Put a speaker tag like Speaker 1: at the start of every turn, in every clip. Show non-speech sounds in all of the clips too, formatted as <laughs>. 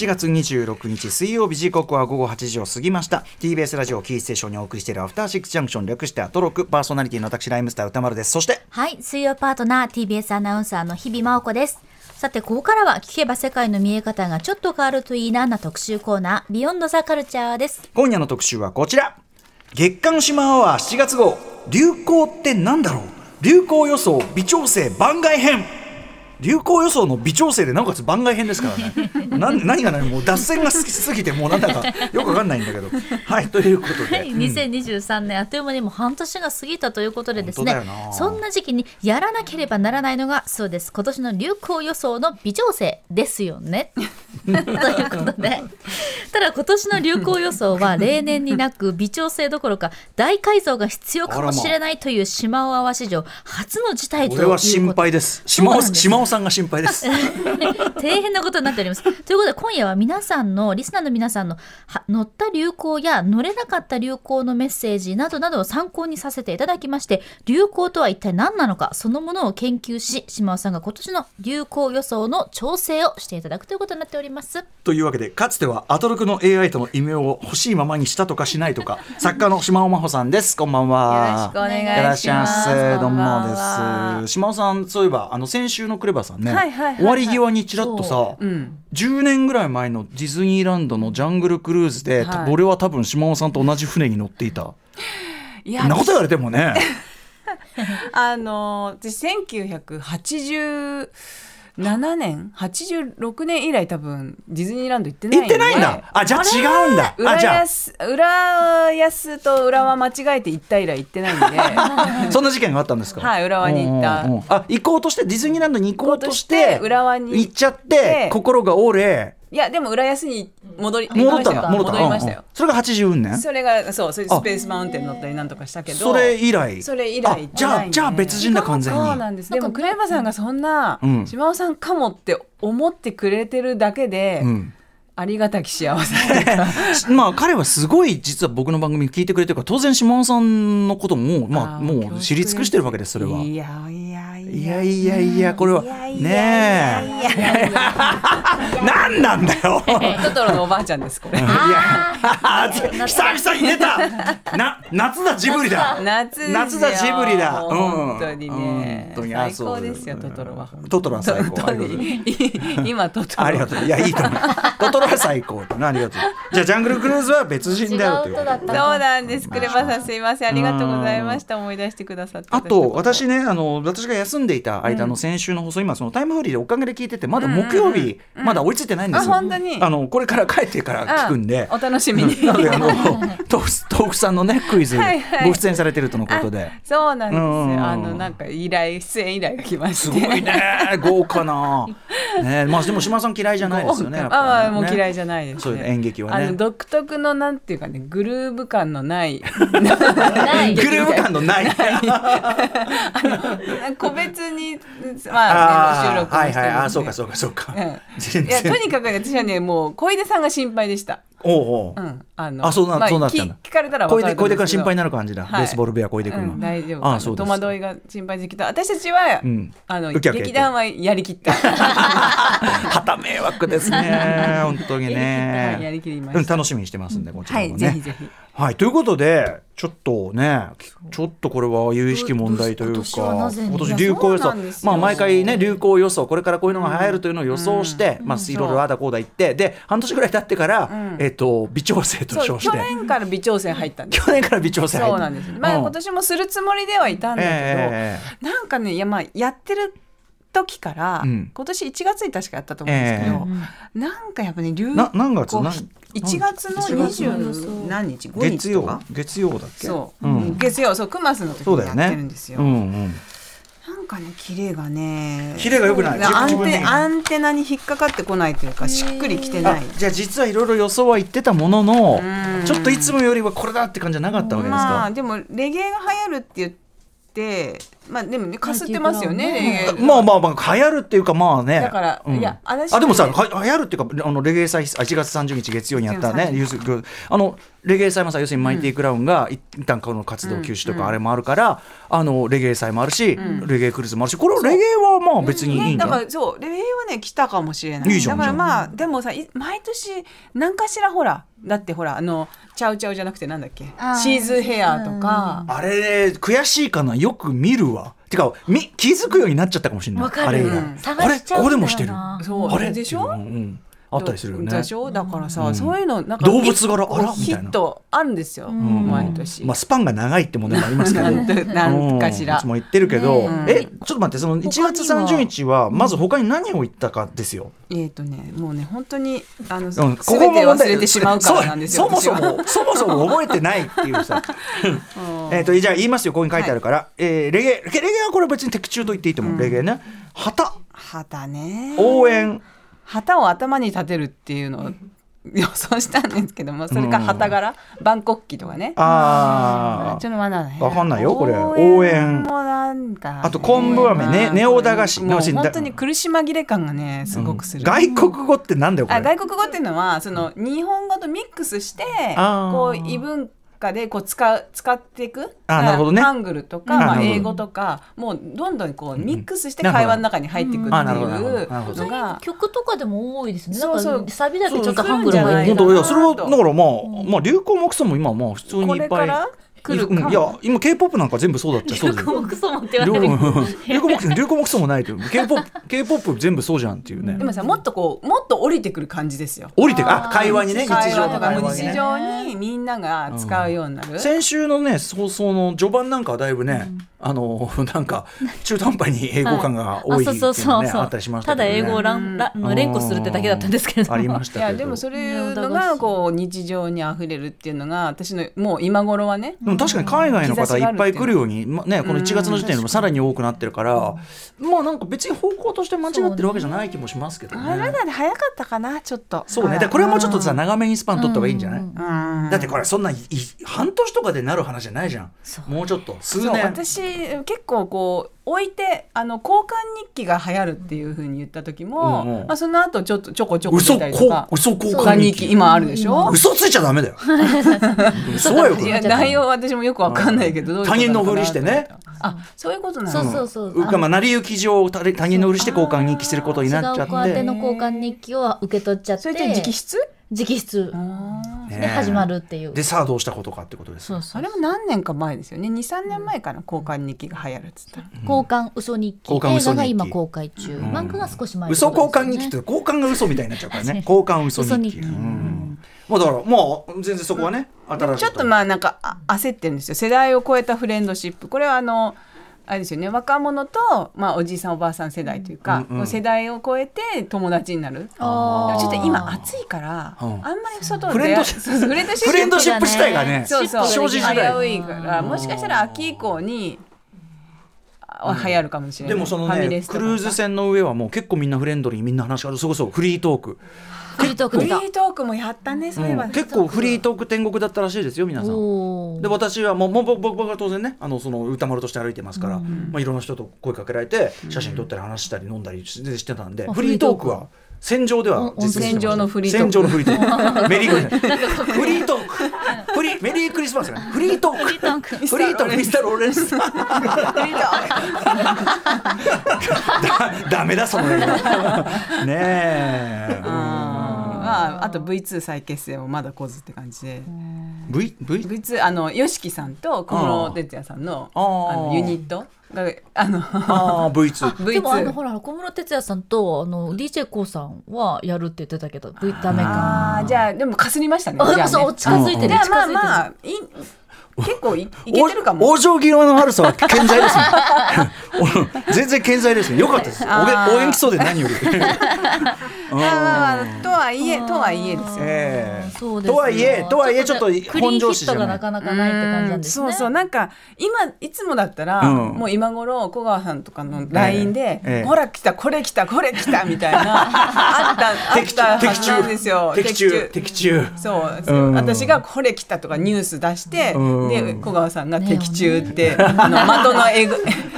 Speaker 1: 7月26日水曜日時刻は午後8時を過ぎました。TBS ラジオキーステーションにお送りしているアフターシックスジャンクション略してアトロク。パーソナリティの私ライムスター歌丸です。そして
Speaker 2: はい、水曜パートナー TBS アナウンサーの日々真央子です。さて、ここからは聞けば世界の見え方がちょっと変わるといいなな特集コーナー、ビヨンドザカルチャーです。
Speaker 1: 今夜の特集はこちら。月刊シマアワー7月号。流行ってなんだろう。流行予想微調整番外編流行予想の微調整でなおかつ番外編ですからね。<laughs> な何が何もう脱線が好きすぎてもうなんだかよくわかんないんだけど。<laughs> はいということで、
Speaker 2: はい、2023年あっという間にもう半年が過ぎたということでですね。そんな時期にやらなければならないのがそうです。今年の流行予想の微調整ですよね。<laughs> ということで。ただ今年の流行予想は例年になく微調整どころか大改造が必要かもしれないという島尾泡史上初の事態ということ
Speaker 1: 俺は心配です。島尾さんが心配です。<laughs>
Speaker 2: 大変なことになっております。ということで今夜は皆さんのリスナーの皆さんのは乗った流行や乗れなかった流行のメッセージなどなどを参考にさせていただきまして流行とは一体何なのかそのものを研究し島尾さんが今年の流行予想の調整をしていただくということになっております。
Speaker 1: というわけでかつてはアトロクの AI との異名を欲しいままにしたとかしないとか <laughs> 作家の島尾真帆さんです。こんばんは。
Speaker 3: よろしくお願いします。
Speaker 1: どうも
Speaker 3: は
Speaker 1: です。島尾さんそういえばあの先週のクレバさんね、終わり際にちらっとさ、
Speaker 3: う。ん。
Speaker 1: 10年ぐらい前のディズニーランドのジャングルクルーズで、
Speaker 3: はい。
Speaker 1: 俺は多分島尾さんと同じ船に乗っていた。
Speaker 3: い
Speaker 1: んなこと言われてもね。<laughs>
Speaker 3: あの私1987年？86年以来多分ディズニーランド行ってない
Speaker 1: 行ってないんだ。あじゃあ違うんだ。あ
Speaker 3: 浦
Speaker 1: じゃ
Speaker 3: 安浦安と浦和間違えて行った以来行ってないんで。
Speaker 1: あ <laughs> そんな事件があったんですか？
Speaker 3: はい浦和に行った。
Speaker 1: あ行こうとしてディズニーランドに行こうとして
Speaker 3: 行こうとして浦和に
Speaker 1: 行っちゃって心が折れ
Speaker 3: いやでも浦安に戻り
Speaker 1: 戻った。んだ
Speaker 3: 行きましたよ。
Speaker 1: 戻った。
Speaker 3: 戻りましたよ。
Speaker 1: うんうん。それが80年？
Speaker 3: それがそうそれでスペースマウンテン乗ったりなんとかしたけど。
Speaker 1: それ以来？
Speaker 3: それ以来。
Speaker 1: じゃ
Speaker 3: ないんで
Speaker 1: あじゃあ別人だ完全に。
Speaker 3: そうなんです。でもクレバさんがそんな
Speaker 1: うん。
Speaker 3: 島尾さんかもって思ってくれてるだけで、
Speaker 1: うん
Speaker 3: ありがたき幸せ <laughs> <laughs>
Speaker 1: まあ彼はすごい実は僕の番組聞いてくれてるから当然島尾さんのこともまあもう知り尽くしてるわけですそれは。い
Speaker 3: やいやい
Speaker 1: いやいや。いやこれは。ねえ何なんだよ
Speaker 3: トトロのおばあちゃんですこれ
Speaker 1: いや久々に出たな夏だジブリだ
Speaker 3: 夏
Speaker 1: 夏だジブリだ、うん、
Speaker 3: 本当にね、
Speaker 1: 本当にあ
Speaker 3: 最高ですよトトロは
Speaker 1: トトロは最高
Speaker 3: 今トトロ
Speaker 1: ありがとういやいいと思うトトロは最高。ってなありがとうじゃあジャングルクルーズは別人だよということで
Speaker 3: そうなんです。クレバさんすいません。ありがとうございました。思い出してくださって。
Speaker 1: あと私
Speaker 3: ね
Speaker 1: ねあの私が休んでいた間の先週の放送、今そのタイムフリーでおかげで聞いててまだ木曜日、まだ追いついてないんですよ、
Speaker 3: あ本当に？
Speaker 1: あのこれから帰ってから聞くんで。
Speaker 3: あお楽しみに。
Speaker 1: なのであの豆腐豆腐さんのねクイズ
Speaker 3: はいはい。
Speaker 1: ご出演されてるとのことで。
Speaker 3: そうなんです
Speaker 1: うん。
Speaker 3: よあのなんか依頼出演依頼が来まして。
Speaker 1: すごいね。豪華な。ね。まあでも島田さん嫌いじゃないですよね。やっぱりね。
Speaker 3: あまあもう嫌いじゃないです、ね。
Speaker 1: そういう演劇はね
Speaker 3: あの独特のなんていうかねグルーヴ感のない
Speaker 2: ない
Speaker 1: グルーヴ感のない。<laughs> <laughs>
Speaker 3: 個別にまあ、ね、収録も
Speaker 1: はいはいあそうかそうかそうか。
Speaker 3: うん
Speaker 1: 全
Speaker 3: いやと
Speaker 1: 然。
Speaker 3: にかくね私はねもう小出さんが心配でした。
Speaker 1: おうおう。
Speaker 3: うん、あの
Speaker 1: あそうな
Speaker 3: まあ
Speaker 1: そうなっちゃうんだ
Speaker 3: 聞聞かれたら分かる
Speaker 1: 小出君心配になる感じだ。
Speaker 3: はい
Speaker 1: ベースボールベア小出君は。
Speaker 3: うん、大丈夫
Speaker 1: あそうですか
Speaker 3: 戸惑いが心配ですけど私たちは、
Speaker 1: うん
Speaker 3: あの劇団はやりきった <laughs>
Speaker 1: はた迷惑ですね。本当にね。<laughs>
Speaker 3: りきりました、
Speaker 1: うん楽しみにしてますんでこちら
Speaker 3: はい
Speaker 1: もね。
Speaker 3: ぜひぜひ
Speaker 1: はい、ということでちょっとねちょっとこれは有意識問題というか今年流行予想。まあ毎回ね流行予想。これからこういうのが流行るというのを予想して、まあいろいろああだこうだ言ってで半年ぐらい経ってから、
Speaker 3: ん。
Speaker 1: えっと微調整と称して。
Speaker 3: 年から微調整入ったんです。
Speaker 1: 去年から微調整
Speaker 3: そうなんです。まあ、
Speaker 1: うん。
Speaker 3: 今年もするつもりではいたんだけど、
Speaker 1: え
Speaker 3: なんかねいやまあやってる時から、
Speaker 1: うん。
Speaker 3: 今年1月に確かやったと思うんですけど、なんかやっぱね流
Speaker 1: えな何月？何？
Speaker 3: 1月の
Speaker 1: 1月
Speaker 3: 20何日？5
Speaker 1: 月曜
Speaker 3: 日とか？
Speaker 1: 月曜だっけ？
Speaker 3: そう、
Speaker 1: うん。
Speaker 3: 月曜そうクマスの時にやっ
Speaker 1: そうだよね。
Speaker 3: てるんですよ。
Speaker 1: うんうん。
Speaker 3: なんかねキレがね
Speaker 1: キレが良くない？
Speaker 3: アンテアンテナに引っかかってこないというかしっくりきてな
Speaker 1: あ
Speaker 3: い
Speaker 1: じゃあ実はいろいろ予想は言ってたものの
Speaker 3: うん。
Speaker 1: ちょっといつもよりはこれだって感じじゃなかったわけですか？
Speaker 3: まあでもレゲエが流行るって言ってまあでもねかすってますよね。レゲエ
Speaker 1: まあまあまあ流行るっていうかまあね。
Speaker 3: だから
Speaker 1: うん。
Speaker 3: いや私
Speaker 1: あでもさ
Speaker 3: ね。
Speaker 1: は流行るっていうかあのレゲエ祭あ1月30日月曜にやったね
Speaker 3: うん
Speaker 1: ユースあのレゲエ祭もさ要するにマイティクラウンが一旦この活動休止とかあれもあるから、あのレゲエ祭もあるし、レゲエクルーズもあるしこれレゲエはまあ別にいいんじ
Speaker 3: だ
Speaker 1: ゃない、
Speaker 3: からそうレゲエはね来たかもしれない。
Speaker 1: いいじゃん
Speaker 3: だからまあでもさい毎年何かしらほらだってほらあのチャウチャウじゃなくてなんだっけ？シーズヘアとか、
Speaker 1: あれ悔しいかなよく見るわ。てかみ気づくようになっちゃったかもしれない。
Speaker 2: わかる。
Speaker 1: あれ以来
Speaker 3: うん
Speaker 1: あれここでもしてる。
Speaker 3: そう。
Speaker 1: あれ？
Speaker 3: でしょ？
Speaker 1: うのうんうんあったりするよね。
Speaker 3: でしょ？だからさ、
Speaker 1: うん。
Speaker 3: そういうのなんか
Speaker 1: 動物柄？あらみたいな。
Speaker 3: ヒットあるんですよ、
Speaker 2: ん。
Speaker 3: 毎年、
Speaker 1: まあ、スパンが長いってものもありますけど。
Speaker 3: なんなんかしら。
Speaker 1: うんいつも言ってるけど、
Speaker 2: ね
Speaker 1: えちょっと待ってその1月
Speaker 2: 他には
Speaker 1: 30日はまず他に何を言ったかですよ。
Speaker 3: えっ、とねもうね本当にあの、
Speaker 1: うん
Speaker 3: 全て忘れてしまうからなんですよ
Speaker 1: そもそもそもそも覚えてないっていうさ。えっとじゃあ言いますよここに書いてあるから、えーレゲエレゲエはこれは別に的中と言っていいと思う、レゲエね。旗。
Speaker 3: 旗ね。
Speaker 1: 応援
Speaker 3: 旗を頭に立てるっていうのを予想したんですけどもそれか旗柄、万国旗とかね。
Speaker 1: あ
Speaker 3: ちょっとまだね。
Speaker 1: わかんないよこれ。応援
Speaker 3: もなんかね、
Speaker 1: あと昆布飴ね
Speaker 3: まあ
Speaker 1: ネオ駄菓子。
Speaker 3: もう本当に苦し紛れ感がねすごくする、
Speaker 1: 外国語ってなんだよこれ。
Speaker 3: あ外国語っていうのはその日本語とミックスしてこう異文化でこう使う使っていく
Speaker 1: あーなるほどね。
Speaker 3: ハングルとか、まあ英語とかもうどんどんこうミックスして会話の中に入っていくっていうのが
Speaker 2: 曲とかでも多いですね。
Speaker 3: そうそう。
Speaker 2: サビだけちょっとハングル入れて
Speaker 1: 本当いやそれはだからまあ、まあ流行もクソも今はまあ普通に
Speaker 3: こ
Speaker 1: いっぱい。
Speaker 3: れから来るかも。
Speaker 1: うんいや今 K-POP なんか全部そうだっちゃそうですよ
Speaker 2: クソもって言わ
Speaker 1: 流
Speaker 2: れる。
Speaker 1: 行流行も流行もクソもないという。K-POP K-POP 全部そうじゃんっていうね。
Speaker 3: でもさもっとこうもっと降りてくる感じですよ。
Speaker 1: 降りてくあ会話にね日
Speaker 3: 会
Speaker 1: 常
Speaker 3: とか日常にみんなが使うようになる。
Speaker 1: 先週のね放送の序盤なんかはだいぶね、あの <laughs> なんか中途半端に英語感が多いっていうのねあったりしました
Speaker 2: た
Speaker 1: けど、ね、
Speaker 2: だ英語をランラの連呼するってだけだったんですけれども
Speaker 1: ありましたけど
Speaker 3: いやでもそういうのがこう日常にあふれるっていうのが私のもう今頃はね。
Speaker 1: でも確かに海外の方いっぱい来るように、まね、この1月の時点でもさらに多くなってるから、まあなんか別に方向として間違ってるわけじゃない気もしますけど
Speaker 3: あれ
Speaker 1: ね。
Speaker 3: だね早かったかなちょっと。
Speaker 1: そうね、でこれはもうちょっとさ長めにスパン取った方がいいんじゃない、
Speaker 3: うん。
Speaker 1: だってこれそんな半年とかでなる話じゃないじゃん。もうちょっと。数
Speaker 3: そう
Speaker 1: 年。
Speaker 3: 私結構こう置いてあの交換日記が流行るっていうふうに言った時も、
Speaker 1: うんうん。
Speaker 3: まあ、その後ちょっとちょこちょこ
Speaker 1: 嘘
Speaker 3: 出たりとか
Speaker 1: こ嘘交
Speaker 3: 交換
Speaker 1: 換日記
Speaker 3: 今あるでしょ、
Speaker 1: 嘘ついちゃダメだよ。<laughs> そうよ。
Speaker 3: いや内容は私もよくわかんないけど、どういう
Speaker 1: 他人のふりしてね。
Speaker 3: あそういうことなの？
Speaker 2: そうそうそう
Speaker 1: う。かまあ成り行き上他他人のふりして交換日記することになっちゃ
Speaker 2: 違う子宛
Speaker 1: って
Speaker 2: ての交換日記を受け取っちゃって。
Speaker 3: それって直筆？
Speaker 2: 直筆
Speaker 3: あ
Speaker 2: で始まるっていう。
Speaker 1: でさあどうしたことかってことですよ。
Speaker 2: そうそう
Speaker 3: れも何年か前ですよね。23年前から交換日記が流行るっつったら、
Speaker 2: 交換嘘日記。
Speaker 1: 交換嘘日記。
Speaker 2: 映画が今公開中。漫画が少し前
Speaker 1: 嘘交換日記って交換が嘘みたいになっちゃうからね。<laughs> 交換嘘日記。
Speaker 2: 嘘日記
Speaker 1: うん。まあだからまあ全然そこはね新しい
Speaker 3: ちょっとまあなんかあ焦ってるんですよ。世代を超えたフレンドシップ。これはあのあれですよね。若者と、まあ、おじいさんおばあさん世代というか、
Speaker 1: うんうん。
Speaker 3: こう世代を超えて友達になる。ちょっと今暑いから、
Speaker 1: うん。
Speaker 3: あんまり外で
Speaker 1: フレンドシップ自体がね
Speaker 3: そうそう。
Speaker 1: 生じづらい。
Speaker 3: 危ういからもしかしたら秋以降にあ流行るかもしれない、
Speaker 1: でもそのねクルーズ船の上はもう結構みんなフレンドリーみんな話があるそこそフリートーク
Speaker 2: フリートーク
Speaker 3: フリ
Speaker 2: だ
Speaker 3: ートークもやったねそういえば、
Speaker 1: うん結構フリートーク天国だったらしいですよ皆さん。で私はもうもう僕僕は当然ねあのその歌丸として歩いてますから、まあ、いろんな人と声かけられて写真撮ったり話したり飲んだりししてたんで、
Speaker 2: あ
Speaker 1: フリートークは戦場では
Speaker 2: お
Speaker 1: 実現
Speaker 3: 戦場のフリートーク。
Speaker 1: 戦場のフリートーク。<laughs> メリークリスマス。<laughs> フリートーク。フリーメリークリスマスね。フリートーク。
Speaker 2: フリートーク。
Speaker 1: フリートーク。ミスターローレンス。だ <laughs> ダメだその映画。ねえ
Speaker 3: まあ、あと V2 再結成もまだ来ずって感じで。
Speaker 1: V V
Speaker 3: V2 あの YOSHIKI さんと小室哲哉さんの
Speaker 1: あ
Speaker 3: のユニットがあの
Speaker 1: ああ V2
Speaker 2: でもあの
Speaker 3: V2
Speaker 2: ほら小室哲哉さんとあの d j k o さんはやるって言ってたけど V ダメか。
Speaker 3: あーじゃあでもかすりましたね。
Speaker 2: あ
Speaker 3: じゃあ
Speaker 2: そう
Speaker 3: ね。
Speaker 2: 近づいてる
Speaker 3: じゃあまあ
Speaker 2: 近づいてる。
Speaker 3: まあい結構いいけてるかも。
Speaker 1: お往生際の悪さは健在ですね。お <laughs> 全然健在ですね。よかったですお元気そうで何より。<laughs>
Speaker 3: とはいえとはいえですよ。
Speaker 1: ええ。
Speaker 2: そうですよ
Speaker 1: とはいえとはいえちょっと
Speaker 2: クリーンヒットがなかなかないって感じなんですね。
Speaker 3: そうそうなんか今いつもだったら、
Speaker 1: うん。
Speaker 3: もう今頃小川さんとかの LINE で、
Speaker 1: ええ。
Speaker 3: ほら来たこれ来たこれ来たみたいな <laughs> あったあ
Speaker 1: 的
Speaker 3: ったは
Speaker 1: 的
Speaker 3: ずなんですよ。
Speaker 1: 中。的中。的中。
Speaker 3: そう
Speaker 1: うん。
Speaker 3: 私がこれ来たとかニュース出して、
Speaker 1: うん
Speaker 3: で小川さんが的中って、あの的の絵ぐ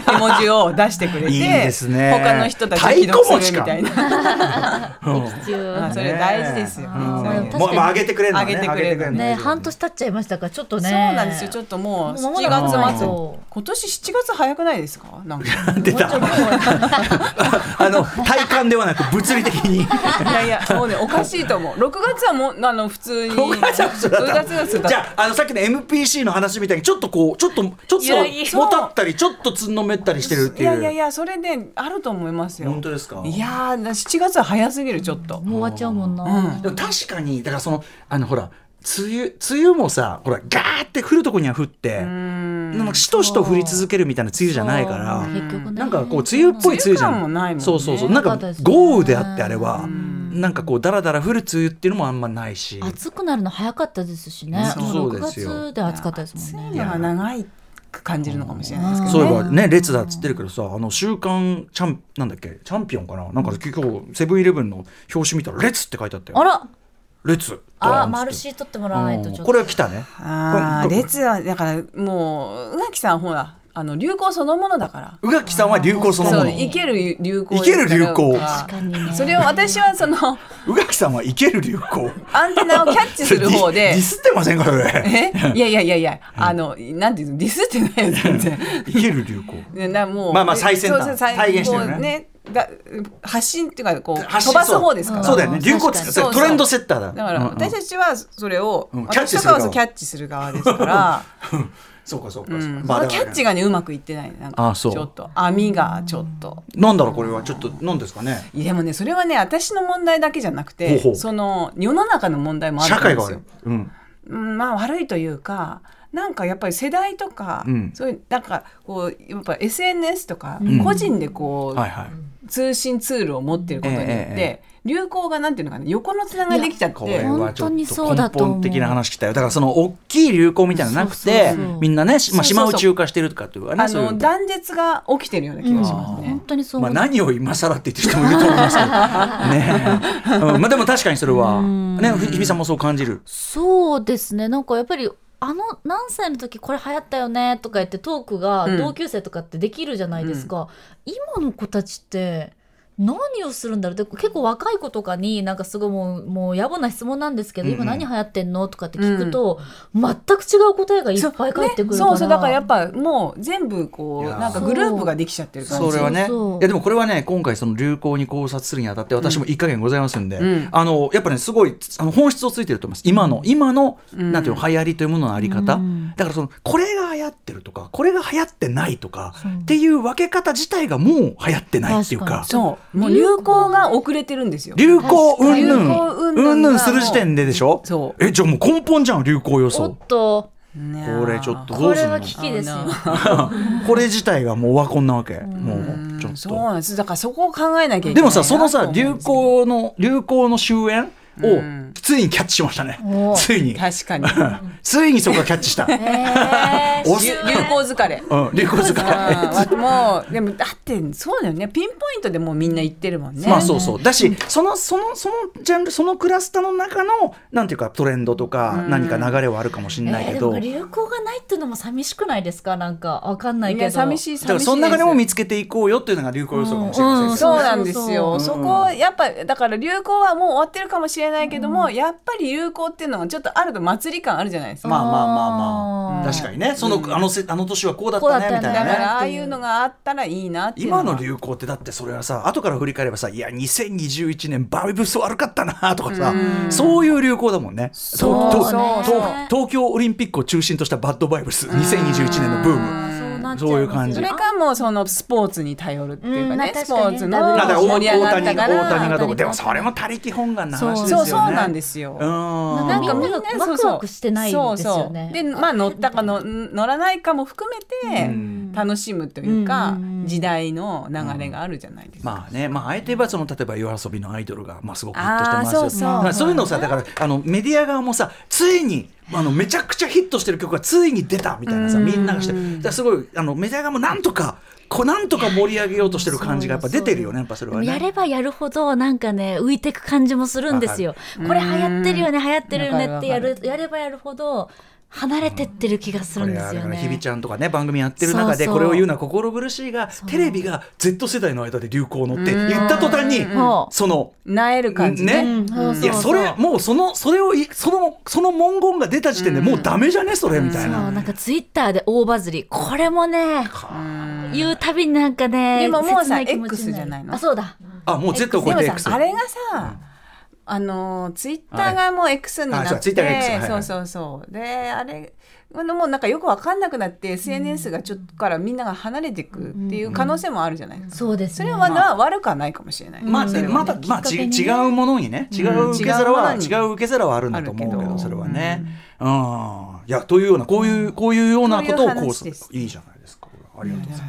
Speaker 3: 絵文字を出してくれて
Speaker 1: いいですね。
Speaker 3: 他の人たちを既読するみたいな。まあそれ大事ですよね。
Speaker 1: もうまあ上げてくれるのはね。
Speaker 3: 上げてくれる
Speaker 2: ね半年経っちゃいましたか。らちょっとね。
Speaker 3: そうなんですよ。ちょっともう
Speaker 2: もう
Speaker 3: 7
Speaker 2: 間もなく。
Speaker 3: 月末。今年7月早くないですか？なんか。<laughs>
Speaker 1: 出た。<laughs> あの体感ではなく物理的に。
Speaker 3: いやいやもうねおかしいと思う。6月はもうあの普通に。
Speaker 1: 6月は普通だった。
Speaker 3: 6月が普通だった。
Speaker 1: じゃああのさっきの MPC の話みたいにちょっとこうちょっとちょっともたったりちょっとつんのめったりしてるっていう。
Speaker 3: いやいやいやそれであると思いますよ。
Speaker 1: 本当ですか？
Speaker 3: いやー7月は早すぎるちょっと。
Speaker 2: もう終わっちゃうもんな、
Speaker 3: うん。
Speaker 1: でも確かにだからそのあのほら梅雨梅雨もさほらガーって降るとこには降ってなんかしとしと降り続けるみたいな梅雨じゃないから
Speaker 2: 結局ね。
Speaker 1: なんかこう梅雨っぽい梅雨じゃ
Speaker 3: 梅雨感もないもんね
Speaker 1: そうそうそう。なんか豪雨であってあれはなんかこうダラダラ降る梅雨っていうのもあんまないし。
Speaker 2: 暑くなるの早かったですしね。
Speaker 1: そうですよ。
Speaker 2: 6月で暑かったですもんね。
Speaker 3: 長いく感じるのかもしれないですけどね。
Speaker 1: そういえばね列だっつってるけどさあの週刊チャンなんだっけ？チャンピオンかな？なんか今日セブンイレブンの表紙見たら列って書いてあったよ。
Speaker 2: あら！
Speaker 1: 列。
Speaker 2: あ
Speaker 1: ドーンっつって。
Speaker 2: マルシー取ってもらわないとちょっと、
Speaker 1: うん。これは来たね。
Speaker 3: ああ列はだからもう宇垣さんほらあの流行そのものだから。
Speaker 1: 宇垣さんは流行そのもの。
Speaker 3: そう生ける流行
Speaker 1: 生ける流行。
Speaker 2: 確かにね。
Speaker 3: それを私はその
Speaker 1: 宇垣さんは生ける流行。
Speaker 3: アンテナをキャッチする方
Speaker 1: ディデ
Speaker 3: で。
Speaker 1: ィスってませんかそれ。
Speaker 3: え？<laughs> いやいやいやいやあのなんていうの？ディスってないよ全然。
Speaker 1: 生ける流行。
Speaker 3: ねなもう
Speaker 1: まあまあ最先端。体現してるね。
Speaker 3: が発信っていうかこう
Speaker 1: 発信
Speaker 3: 飛ばす方ですから。
Speaker 1: そう。だよね。流行
Speaker 2: 確かに
Speaker 1: つトレンドセッターだ。
Speaker 3: だから私たちはそれを、
Speaker 1: キャッチする側。
Speaker 3: ですから、
Speaker 1: そうかそうか、
Speaker 3: うん。
Speaker 1: まあ
Speaker 3: キャッチがねうまくいってないなんか。
Speaker 1: あそう。
Speaker 3: ちょっと。網がちょっと。
Speaker 1: なんだろうこれはちょっと何ですかね。
Speaker 3: いやでもねそれはね私の問題だけじゃなくてその世の中の問題もあるんですよ。
Speaker 1: 会が悪い、うん、
Speaker 3: うん、まあ悪いというかなんかやっぱり世代とか、
Speaker 1: うん。
Speaker 3: そういうなんかこうやっぱ SNS とか、
Speaker 1: ん。
Speaker 3: 個人でこう、
Speaker 1: はいはい
Speaker 3: 通信ツールを持ってることによって、
Speaker 1: えええ
Speaker 3: 流行がなんていうのかな横のつながりできちゃって
Speaker 1: これはちょっ
Speaker 2: 本当に
Speaker 1: と
Speaker 2: そうだと思う。
Speaker 1: 根本的な話きたよだからその大きい流行みたいなのなくて
Speaker 2: そうそうそう
Speaker 1: みんなね、しまあ、島宇宙化してるとかっていうかね
Speaker 3: あ
Speaker 1: そういう
Speaker 3: の断絶が起きてるような気がしますね。
Speaker 2: 本当にそう
Speaker 1: まあ、何を今更って言ってる人もいると思いますけど。<laughs> ね。え、うん。まあでも確かにそれは。ねひ日比さんもそう感じる。
Speaker 2: そうですね。なんかやっぱりあの何歳の時これ流行ったよねとか言ってトークが
Speaker 3: うん。
Speaker 2: 同級生とかってできるじゃないですか、今の子たちって何をするんだろう？で結構若い子とかになんかすごいもうもう野暮な質問なんですけど、
Speaker 1: うんうん。
Speaker 2: 今何流行ってんの？とかって聞くと、全く違う答えがいっぱい返ってくるから、
Speaker 3: そう,、ね、そうそうだからやっぱもう全部こ
Speaker 1: いう
Speaker 3: なんかグループができちゃってる感じ
Speaker 1: それはね。
Speaker 2: そうそう。
Speaker 1: いやでもこれはね今回その流行に考察するにあたって私も一加減ございますんで、
Speaker 3: うん。
Speaker 1: あのやっぱねすごいあの本質をついてると思います。今の今の、
Speaker 3: うん。
Speaker 1: なんていうの流行りというもののあり方、
Speaker 2: うん。
Speaker 1: だからそのこれが流行ってるとかこれが流行ってないとかっていう分け方自体がもう流行ってないっていうか。
Speaker 3: そうもう流行が遅れてるんですよ。
Speaker 1: 流行うんぬ
Speaker 3: ん。
Speaker 1: うんぬんする時点ででしょ？
Speaker 3: そう。
Speaker 1: えじゃあもう根本じゃん流行予
Speaker 2: おっ
Speaker 1: 想
Speaker 2: と。
Speaker 3: ね
Speaker 1: これちょっとど
Speaker 2: これ
Speaker 1: うするの？
Speaker 2: は危機ですよ
Speaker 3: あ <laughs>
Speaker 1: これ自体がもうオワコンなわけ。もうちょっ
Speaker 3: そう
Speaker 1: と
Speaker 3: なんです。だからそこを考えなきゃいけない
Speaker 1: でもさそのさ流行の流行の終焉？
Speaker 3: うん
Speaker 1: をついにキャッチしましたね。
Speaker 2: お
Speaker 1: ついに。
Speaker 3: 確かに。<laughs>
Speaker 1: ついにそこがキャッチした。<laughs>
Speaker 3: 流流行疲れ。<laughs>
Speaker 1: うん流行疲れ。
Speaker 3: もうでもだってそうだよね。ピンポイントでもうみんな言ってるもんね。
Speaker 1: まあそうそう。だしそのそのそのジャンルそのクラスターの中のなんていうかトレンドとか何か流れはあるかもしれないけど、
Speaker 2: 流行がないっていうのも寂しくないですか？なんかわかんないけど。
Speaker 3: いや寂しい寂しい
Speaker 1: だからその中でも見つけていこうよっていうのが流行予想かもしれません。
Speaker 3: そうなんですよ。
Speaker 2: そ
Speaker 3: そう
Speaker 1: そう
Speaker 3: こやっぱだから流行はもう終わってるかもしれないけども、やっぱり流行っていうのはちょっとあると祭り感あるじゃないですか。
Speaker 1: まあまあまあま
Speaker 2: あー
Speaker 1: あ。確かにね。その、あのせあの年はこうだったねみたいなね。
Speaker 3: からああいうのがあったらいいなって
Speaker 1: 今の流行ってだってそれはさ後から振り返ればさ「いや2021年バイブス悪かったな」とかさそういう流行だもんね。
Speaker 2: そう
Speaker 1: とと
Speaker 2: そう
Speaker 1: と東京オリンピックを中心としたバッドバイブス2021年のブーム
Speaker 2: なっちゃ
Speaker 1: そういう感じ。
Speaker 3: それかもうそのスポーツに頼るっていうか
Speaker 2: うん
Speaker 3: スポーツの盛り上がった
Speaker 1: 谷
Speaker 3: から。
Speaker 1: 大谷がどうでもそれも他力本願な話ですよね。
Speaker 3: そうそうなんですよ。
Speaker 1: うん。
Speaker 2: なんかみんなワクワクしてないですよね。
Speaker 3: そうそう。でまあ乗ったかの乗らないかも含めて
Speaker 1: ん。
Speaker 3: 楽しむというか、
Speaker 2: うん。うんうん
Speaker 3: 時代の流れがあるじゃないですか。
Speaker 1: まあね、まあ、あえて言えばその例えば夜遊びのアイドルが、まあ、すごくヒットしてますよ
Speaker 3: そうそう。
Speaker 1: まあそういうのをさだからあのメディア側もさついにあのめちゃくちゃヒットしてる曲がついに出たみたいなさみんながしてだすごいあのメディア側もなんとかこうなんとか盛り上げようとしてる感じがやっぱ出てるよねやっぱそれはね。
Speaker 2: やればやるほどなんかね浮いてく感じもするんですよ。これ流行ってるよね流行ってるよねってやる。やればやるほど離れてってる気がするんですよね。
Speaker 1: 日比ちゃんとかね番組やってる中でこれを言うのは心苦しいがテレビが Z 世代の間で流行のって言った途端に
Speaker 2: もう。
Speaker 1: その
Speaker 3: なえる感じ
Speaker 1: ね。いやそれもうそのそれをいそのその文言が出た時点でもうダメじゃね？それみたい
Speaker 2: そう
Speaker 1: な。
Speaker 2: なんかツイッターで大バズり。これもね
Speaker 3: うん。
Speaker 2: 言うたびになんかね
Speaker 3: でももうさ
Speaker 2: 切ない気持ちに
Speaker 3: X じゃないの？
Speaker 2: あそうだ。
Speaker 1: あもう Z を超えて X
Speaker 3: さあれがさ、あのツイッターがもう X になって、
Speaker 1: はいはい。
Speaker 3: そうそうそう。であれあのもうなんかよくわかんなくなって SNS がちょっとからみんなが離れていくっていう可能性もあるじゃない。ですか、
Speaker 2: そうです、ね、
Speaker 3: それはまだ悪くはないかもしれない、
Speaker 1: まあ、
Speaker 3: ね。
Speaker 1: また、まあ、違うものにね、違う受け皿は、
Speaker 3: うん違
Speaker 1: 違う受け皿はあるんだと思うけど、それはね。うん、いや、というような、こういう、こういうようなことを、
Speaker 3: こうい
Speaker 1: いいじゃない。ありがとうござい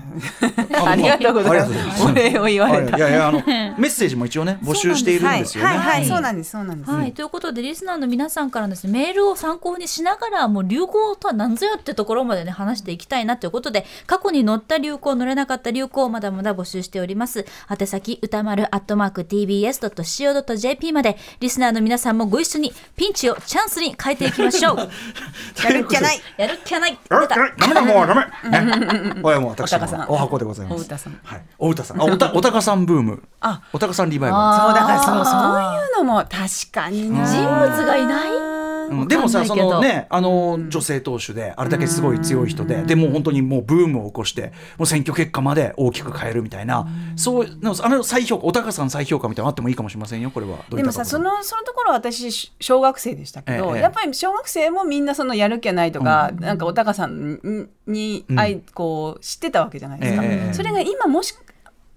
Speaker 1: ます。
Speaker 3: ありがとうございます。お礼を言われた。
Speaker 1: いやいや、あの、<laughs> メッセージも一応ね、募集しているんですよね。
Speaker 3: はいそうなんですそうなんです、
Speaker 2: はい、ということでリスナーの皆さんからですねメールを参考にしながらもう流行とは何ぞやってところまでね話していきたいなということで過去に載った流行載れなかった流行をまだまだ募集しております。宛先歌丸アットマーク tbs.co.jp までリスナーの皆さんもご一緒にピンチをチャンスに変えていきましょう。<laughs>
Speaker 3: やるっきゃない。
Speaker 2: やるっきゃない。
Speaker 1: ダメだ。もうダメ。ね、これはもう私
Speaker 3: おたかさん。
Speaker 1: のお箱でございます。
Speaker 3: お歌さん。
Speaker 1: はい、お歌さん、あ、おた、<laughs> おたかさんブーム。
Speaker 3: あ。
Speaker 1: おたかさんリバイバ
Speaker 2: あ
Speaker 3: そうだからそうそういうのも確かにな
Speaker 2: 人物がいない
Speaker 1: ル。うん。でもさそのねあの女性党首であれだけすごい強い人ででもう本当にもうブームを起こしてもう選挙結果まで大きく変えるみたいな。そうのあの再評価おたかさん再評価みたいなのあってもいいかもしれませんよ。これは。
Speaker 3: でもさそのそのところ私し小学生でしたけど、
Speaker 1: ええ。
Speaker 3: やっぱり小学生もみんなそのやる気ないとか、なんかおたかさんにに
Speaker 1: うん
Speaker 3: 愛こう知ってたわけじゃないですか、
Speaker 1: ええ。
Speaker 3: それが今もし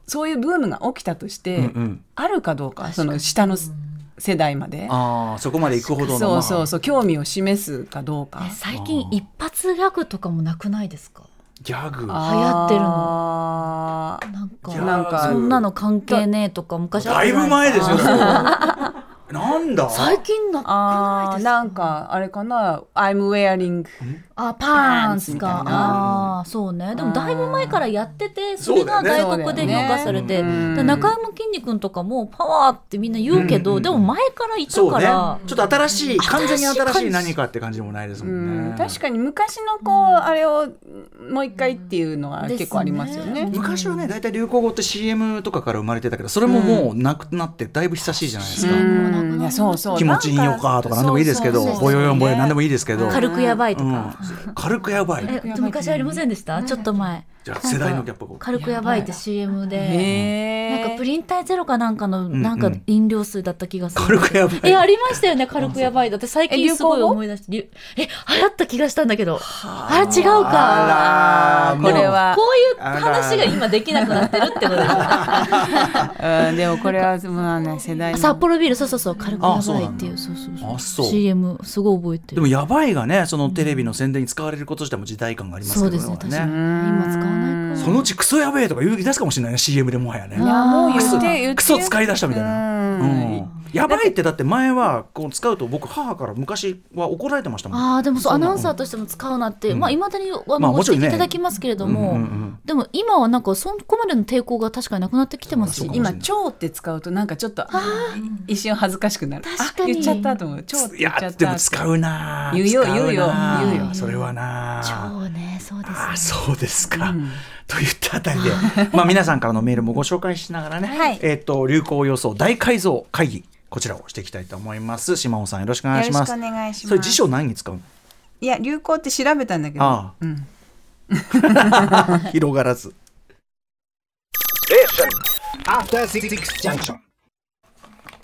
Speaker 3: そういうブームが起きたとして、
Speaker 1: うんうん。
Speaker 3: あるかどうかその下の世代まで。
Speaker 1: ああそこまで行くほどの
Speaker 3: そうそうそう興味を示すかどうか。
Speaker 2: え最近一発ギャグとかもなくないですか？
Speaker 1: ギャグ？
Speaker 3: あ
Speaker 2: 流行ってる
Speaker 3: あー
Speaker 2: なんか。
Speaker 3: なんか
Speaker 2: そんなの関係ねえとか昔
Speaker 1: だいぶ前ですよ <laughs>
Speaker 2: な
Speaker 1: んだ？
Speaker 2: 最近なくないですか？
Speaker 3: なんかあれかな「I'm wearing
Speaker 2: あパンツか。
Speaker 3: パンツみたいな。
Speaker 2: ああーそうね。でもだいぶ前からやっててそれが外国で評価されて、
Speaker 3: ね
Speaker 2: で中山きんに君とかもパワーってみんな言うけど、
Speaker 1: うん。うんうん
Speaker 2: でも前からいたから、
Speaker 1: ちょっと新しい完全に新しい何かって感じでもないですもんね。
Speaker 3: 確かに昔のこう、あれをもう一回っていうのは結構ありますよね。
Speaker 1: 昔はね大体流行語って CM とかから生まれてたけどそれももうなくなってだいぶ久しいじゃないですか、
Speaker 3: そうそう。
Speaker 1: 気持ちいいよかとか何でもいいですけどぼよよんぼよ何でもいいですけど、
Speaker 2: 軽くやばいと
Speaker 1: うん。
Speaker 2: か、
Speaker 1: 軽くやばい。
Speaker 2: え昔ありませんでした、ちょっと前
Speaker 1: じゃあ世代のギャップが
Speaker 2: 軽くやばいって CM で。なんかプリン体ゼロかなんかの
Speaker 1: ん。
Speaker 2: なんか飲料水だった気がする、
Speaker 1: 軽くやばい。
Speaker 2: えありましたよね。軽くやばい。だって最近すごい思い出してえ流行った気がしたんだけど。あ。れ違うか。
Speaker 1: あら
Speaker 3: これは。
Speaker 2: こういう話が今できなくなってるってことです <laughs>
Speaker 3: うんでもこれはまあね世代の。
Speaker 2: 札幌ビール。そうそうそう。軽くやばいっていう。そうそうそう
Speaker 1: あそう。
Speaker 2: CM すごい覚えてる。
Speaker 1: でもやばいがねそのテレビの宣伝に使われること自体も時代感があります
Speaker 2: そう
Speaker 1: けど
Speaker 2: ですね確かに
Speaker 1: ね。
Speaker 2: 今使わないか
Speaker 1: そのうちクソやべえとか言い出すかもしれないね。CM でもはやね。
Speaker 3: いやもう言
Speaker 1: クソ
Speaker 3: って
Speaker 1: クソ使い出したみたいな、
Speaker 3: うん。
Speaker 1: うんやばいってだって前はこう使うと僕母から昔は怒られてましたもん。
Speaker 2: ああでもそうアナウンサーとしても使うなって、
Speaker 1: うん。
Speaker 2: まあいまだにあの、
Speaker 1: まあもちろんね。
Speaker 2: ご指摘いただきますけれども、
Speaker 1: うんうんうん。
Speaker 2: でも今はなんかそこまでの抵抗が確かになくなってきてますし。
Speaker 3: 今超って使うとなんかちょっと一瞬恥ずかしくなる。
Speaker 2: 確かに。
Speaker 3: あ言っちゃったと思う超って言っちゃった
Speaker 1: でも使うな
Speaker 3: 言うよ言うよ。言うよ。
Speaker 1: それはな
Speaker 2: 超ねそうです
Speaker 1: あ
Speaker 2: ね
Speaker 1: そうですか、
Speaker 3: うん <laughs>
Speaker 1: といったあたりで、まあ皆さんからのメールもご紹介しながらね、
Speaker 3: はい
Speaker 1: えっ、と流行予想大改造会議こちらをしていきたいと思います。島尾さんよろしくお願いします。
Speaker 3: よろしくお願いします
Speaker 1: それ辞書何に使うの？
Speaker 3: いや流行って調べたんだけど
Speaker 1: ああ
Speaker 3: うん <laughs>
Speaker 1: 広がらず。
Speaker 4: Junction.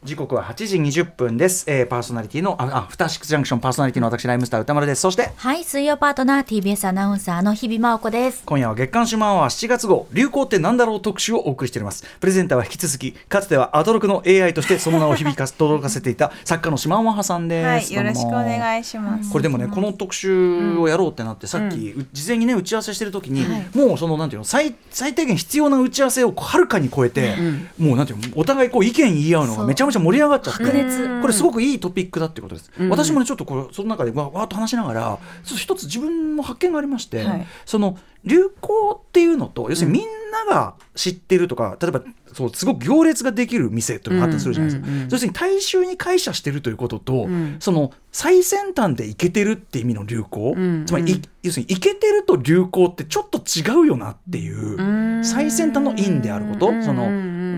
Speaker 1: 時刻は8時20分です。えー、パーソナリティのああフターシックスジャンクションパーソナリティの私ライムスター歌丸です。そして
Speaker 2: はい水曜パートナー TBS アナウンサーの日々真央子です。
Speaker 1: 今夜は月刊シマアワー7月号。流行ってなんだろう特集をお送りしております。プレゼンターは引き続きかつてはアトロクの AI としてその名を響かせ届かせていた作家の島尾真帆さんです、
Speaker 3: はいよろしくお
Speaker 1: い
Speaker 3: 願いします。
Speaker 1: これでもねこの特集をやろうってなって、さっき、う事前にね打ち合わせしてる時に、もうそのなんていうの最最低限必要な打ち合わせをはるかに超えて、もうなんていうのお互いこう意見言い合うのがめちゃめちゃちゃ盛り上がっちゃって。これすごくいいトピックだってことです、
Speaker 3: うん。
Speaker 1: 私もねちょっとこれその中でわわーっと話しながら一つ自分の発見がありまして、
Speaker 3: はい。
Speaker 1: その流行っていうのと要するにみんなが知ってるとか、例えばそうすごく行列ができる店というのがあったりするじゃないですか、
Speaker 3: うんうんうん
Speaker 1: 要するに大衆に会社してるということと、
Speaker 3: ん。
Speaker 1: その最先端でイケてるって意味の流行、
Speaker 3: うん
Speaker 1: つまりい要するにイケてると流行ってちょっと違うよなっていう、
Speaker 3: うん。
Speaker 1: 最先端のインであること、その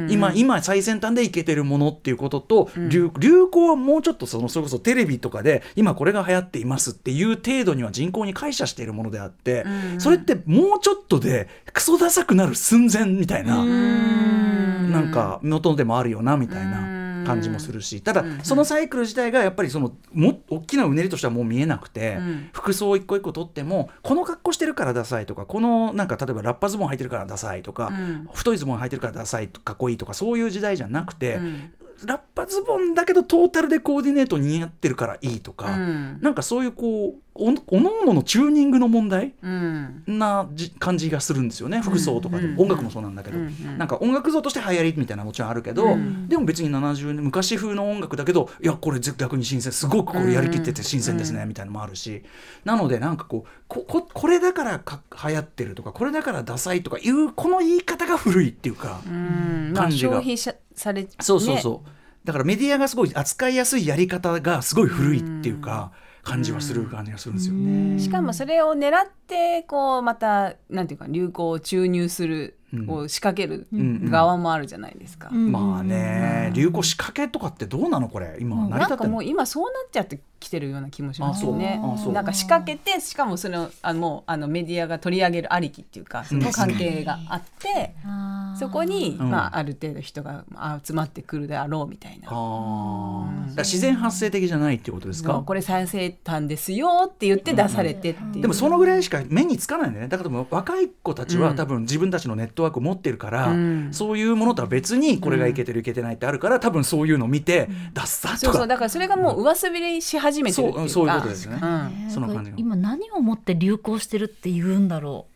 Speaker 3: うん
Speaker 1: 今今最先端でイケてるものっていうことと、流流行はもうちょっとそのそれこそテレビとかで今これが流行っていますっていう程度には人口に解釈しているものであって、
Speaker 3: うん。
Speaker 1: それってもうちょっとでクソダサくなる寸前みたいな、
Speaker 3: ん。
Speaker 1: なんか元でもあるよなみたいな感じもするし、ただそのサイクル自体がやっぱりそのも大きなうねりとしてはもう見えなくて、
Speaker 3: うん。
Speaker 1: 服装一個一個取ってもこの格好してるからダサいとかこのなんか例えばラッパズボン履いてるからダサいとか、
Speaker 3: うん。
Speaker 1: 太いズボン履いてるからダサいとかかっこいいとかそういう時代じゃなくて、
Speaker 3: うん
Speaker 1: ラッパズボンだけどトータルでコーディネート似合ってるからいいとか、
Speaker 3: うん。
Speaker 1: なんかそういうこうおおのおののチューニングの問題
Speaker 3: うん。
Speaker 1: なじ感じがするんですよね。服装とかでも、
Speaker 3: うん。
Speaker 1: 音楽もそうなんだけど、
Speaker 3: うんうん。
Speaker 1: なんか音楽像として流行りみたいなもちろんあるけど、
Speaker 3: うん。
Speaker 1: でも別に70年昔風の音楽だけどいやこれ逆に新鮮す。ごくこうやりきってて新鮮ですね、みたいなのもあるし。なのでなんかこうこここれだからか流行ってるとかこれだからダサいとかいうこの言い方が古いっていうか、感じが。
Speaker 3: 消費者され
Speaker 1: そうそうそう、だからメディアがすごい扱いやすいやり方がすごい古いっていうか、感じはする感じがするんですよね。
Speaker 3: しかもそれを狙ってこうまたなんていうか流行を注入する、
Speaker 1: うん。
Speaker 3: こう仕掛ける
Speaker 1: ん
Speaker 3: 側もあるじゃないですか。
Speaker 2: うん
Speaker 1: まあね、流行仕掛けとかってどうなのこれ？今成り
Speaker 3: なんか
Speaker 1: 立ってんの？
Speaker 3: もう今そうなっちゃってきてるような気もしますよね。なんか仕掛けてしかもそのあのもうあのメディアが取り上げるありきっていうかその関係があって、そこに、
Speaker 1: うん。
Speaker 3: まあある程度人があ集まってくるであろうみたいな。
Speaker 1: あー。だから自然発生的じゃないっていうことですか？
Speaker 3: これ最先端ですよって言って出されてっていう。
Speaker 1: でもそのぐらいしか目につかないんだよね。だから若い子たちは
Speaker 3: うん。
Speaker 1: 多分自分たちのネットワークを持ってるから、
Speaker 3: うん。
Speaker 1: そういうものとは別にこれがいけてるいけてないってあるから多分そういうのを見て、ダッサとか。
Speaker 3: そうそう。だからそれがもう上滑りし始めてるっていうか。
Speaker 1: そうそういうことですよね。
Speaker 3: うん。
Speaker 1: その感じが。
Speaker 2: 今何をもって流行してるって言うんだろう。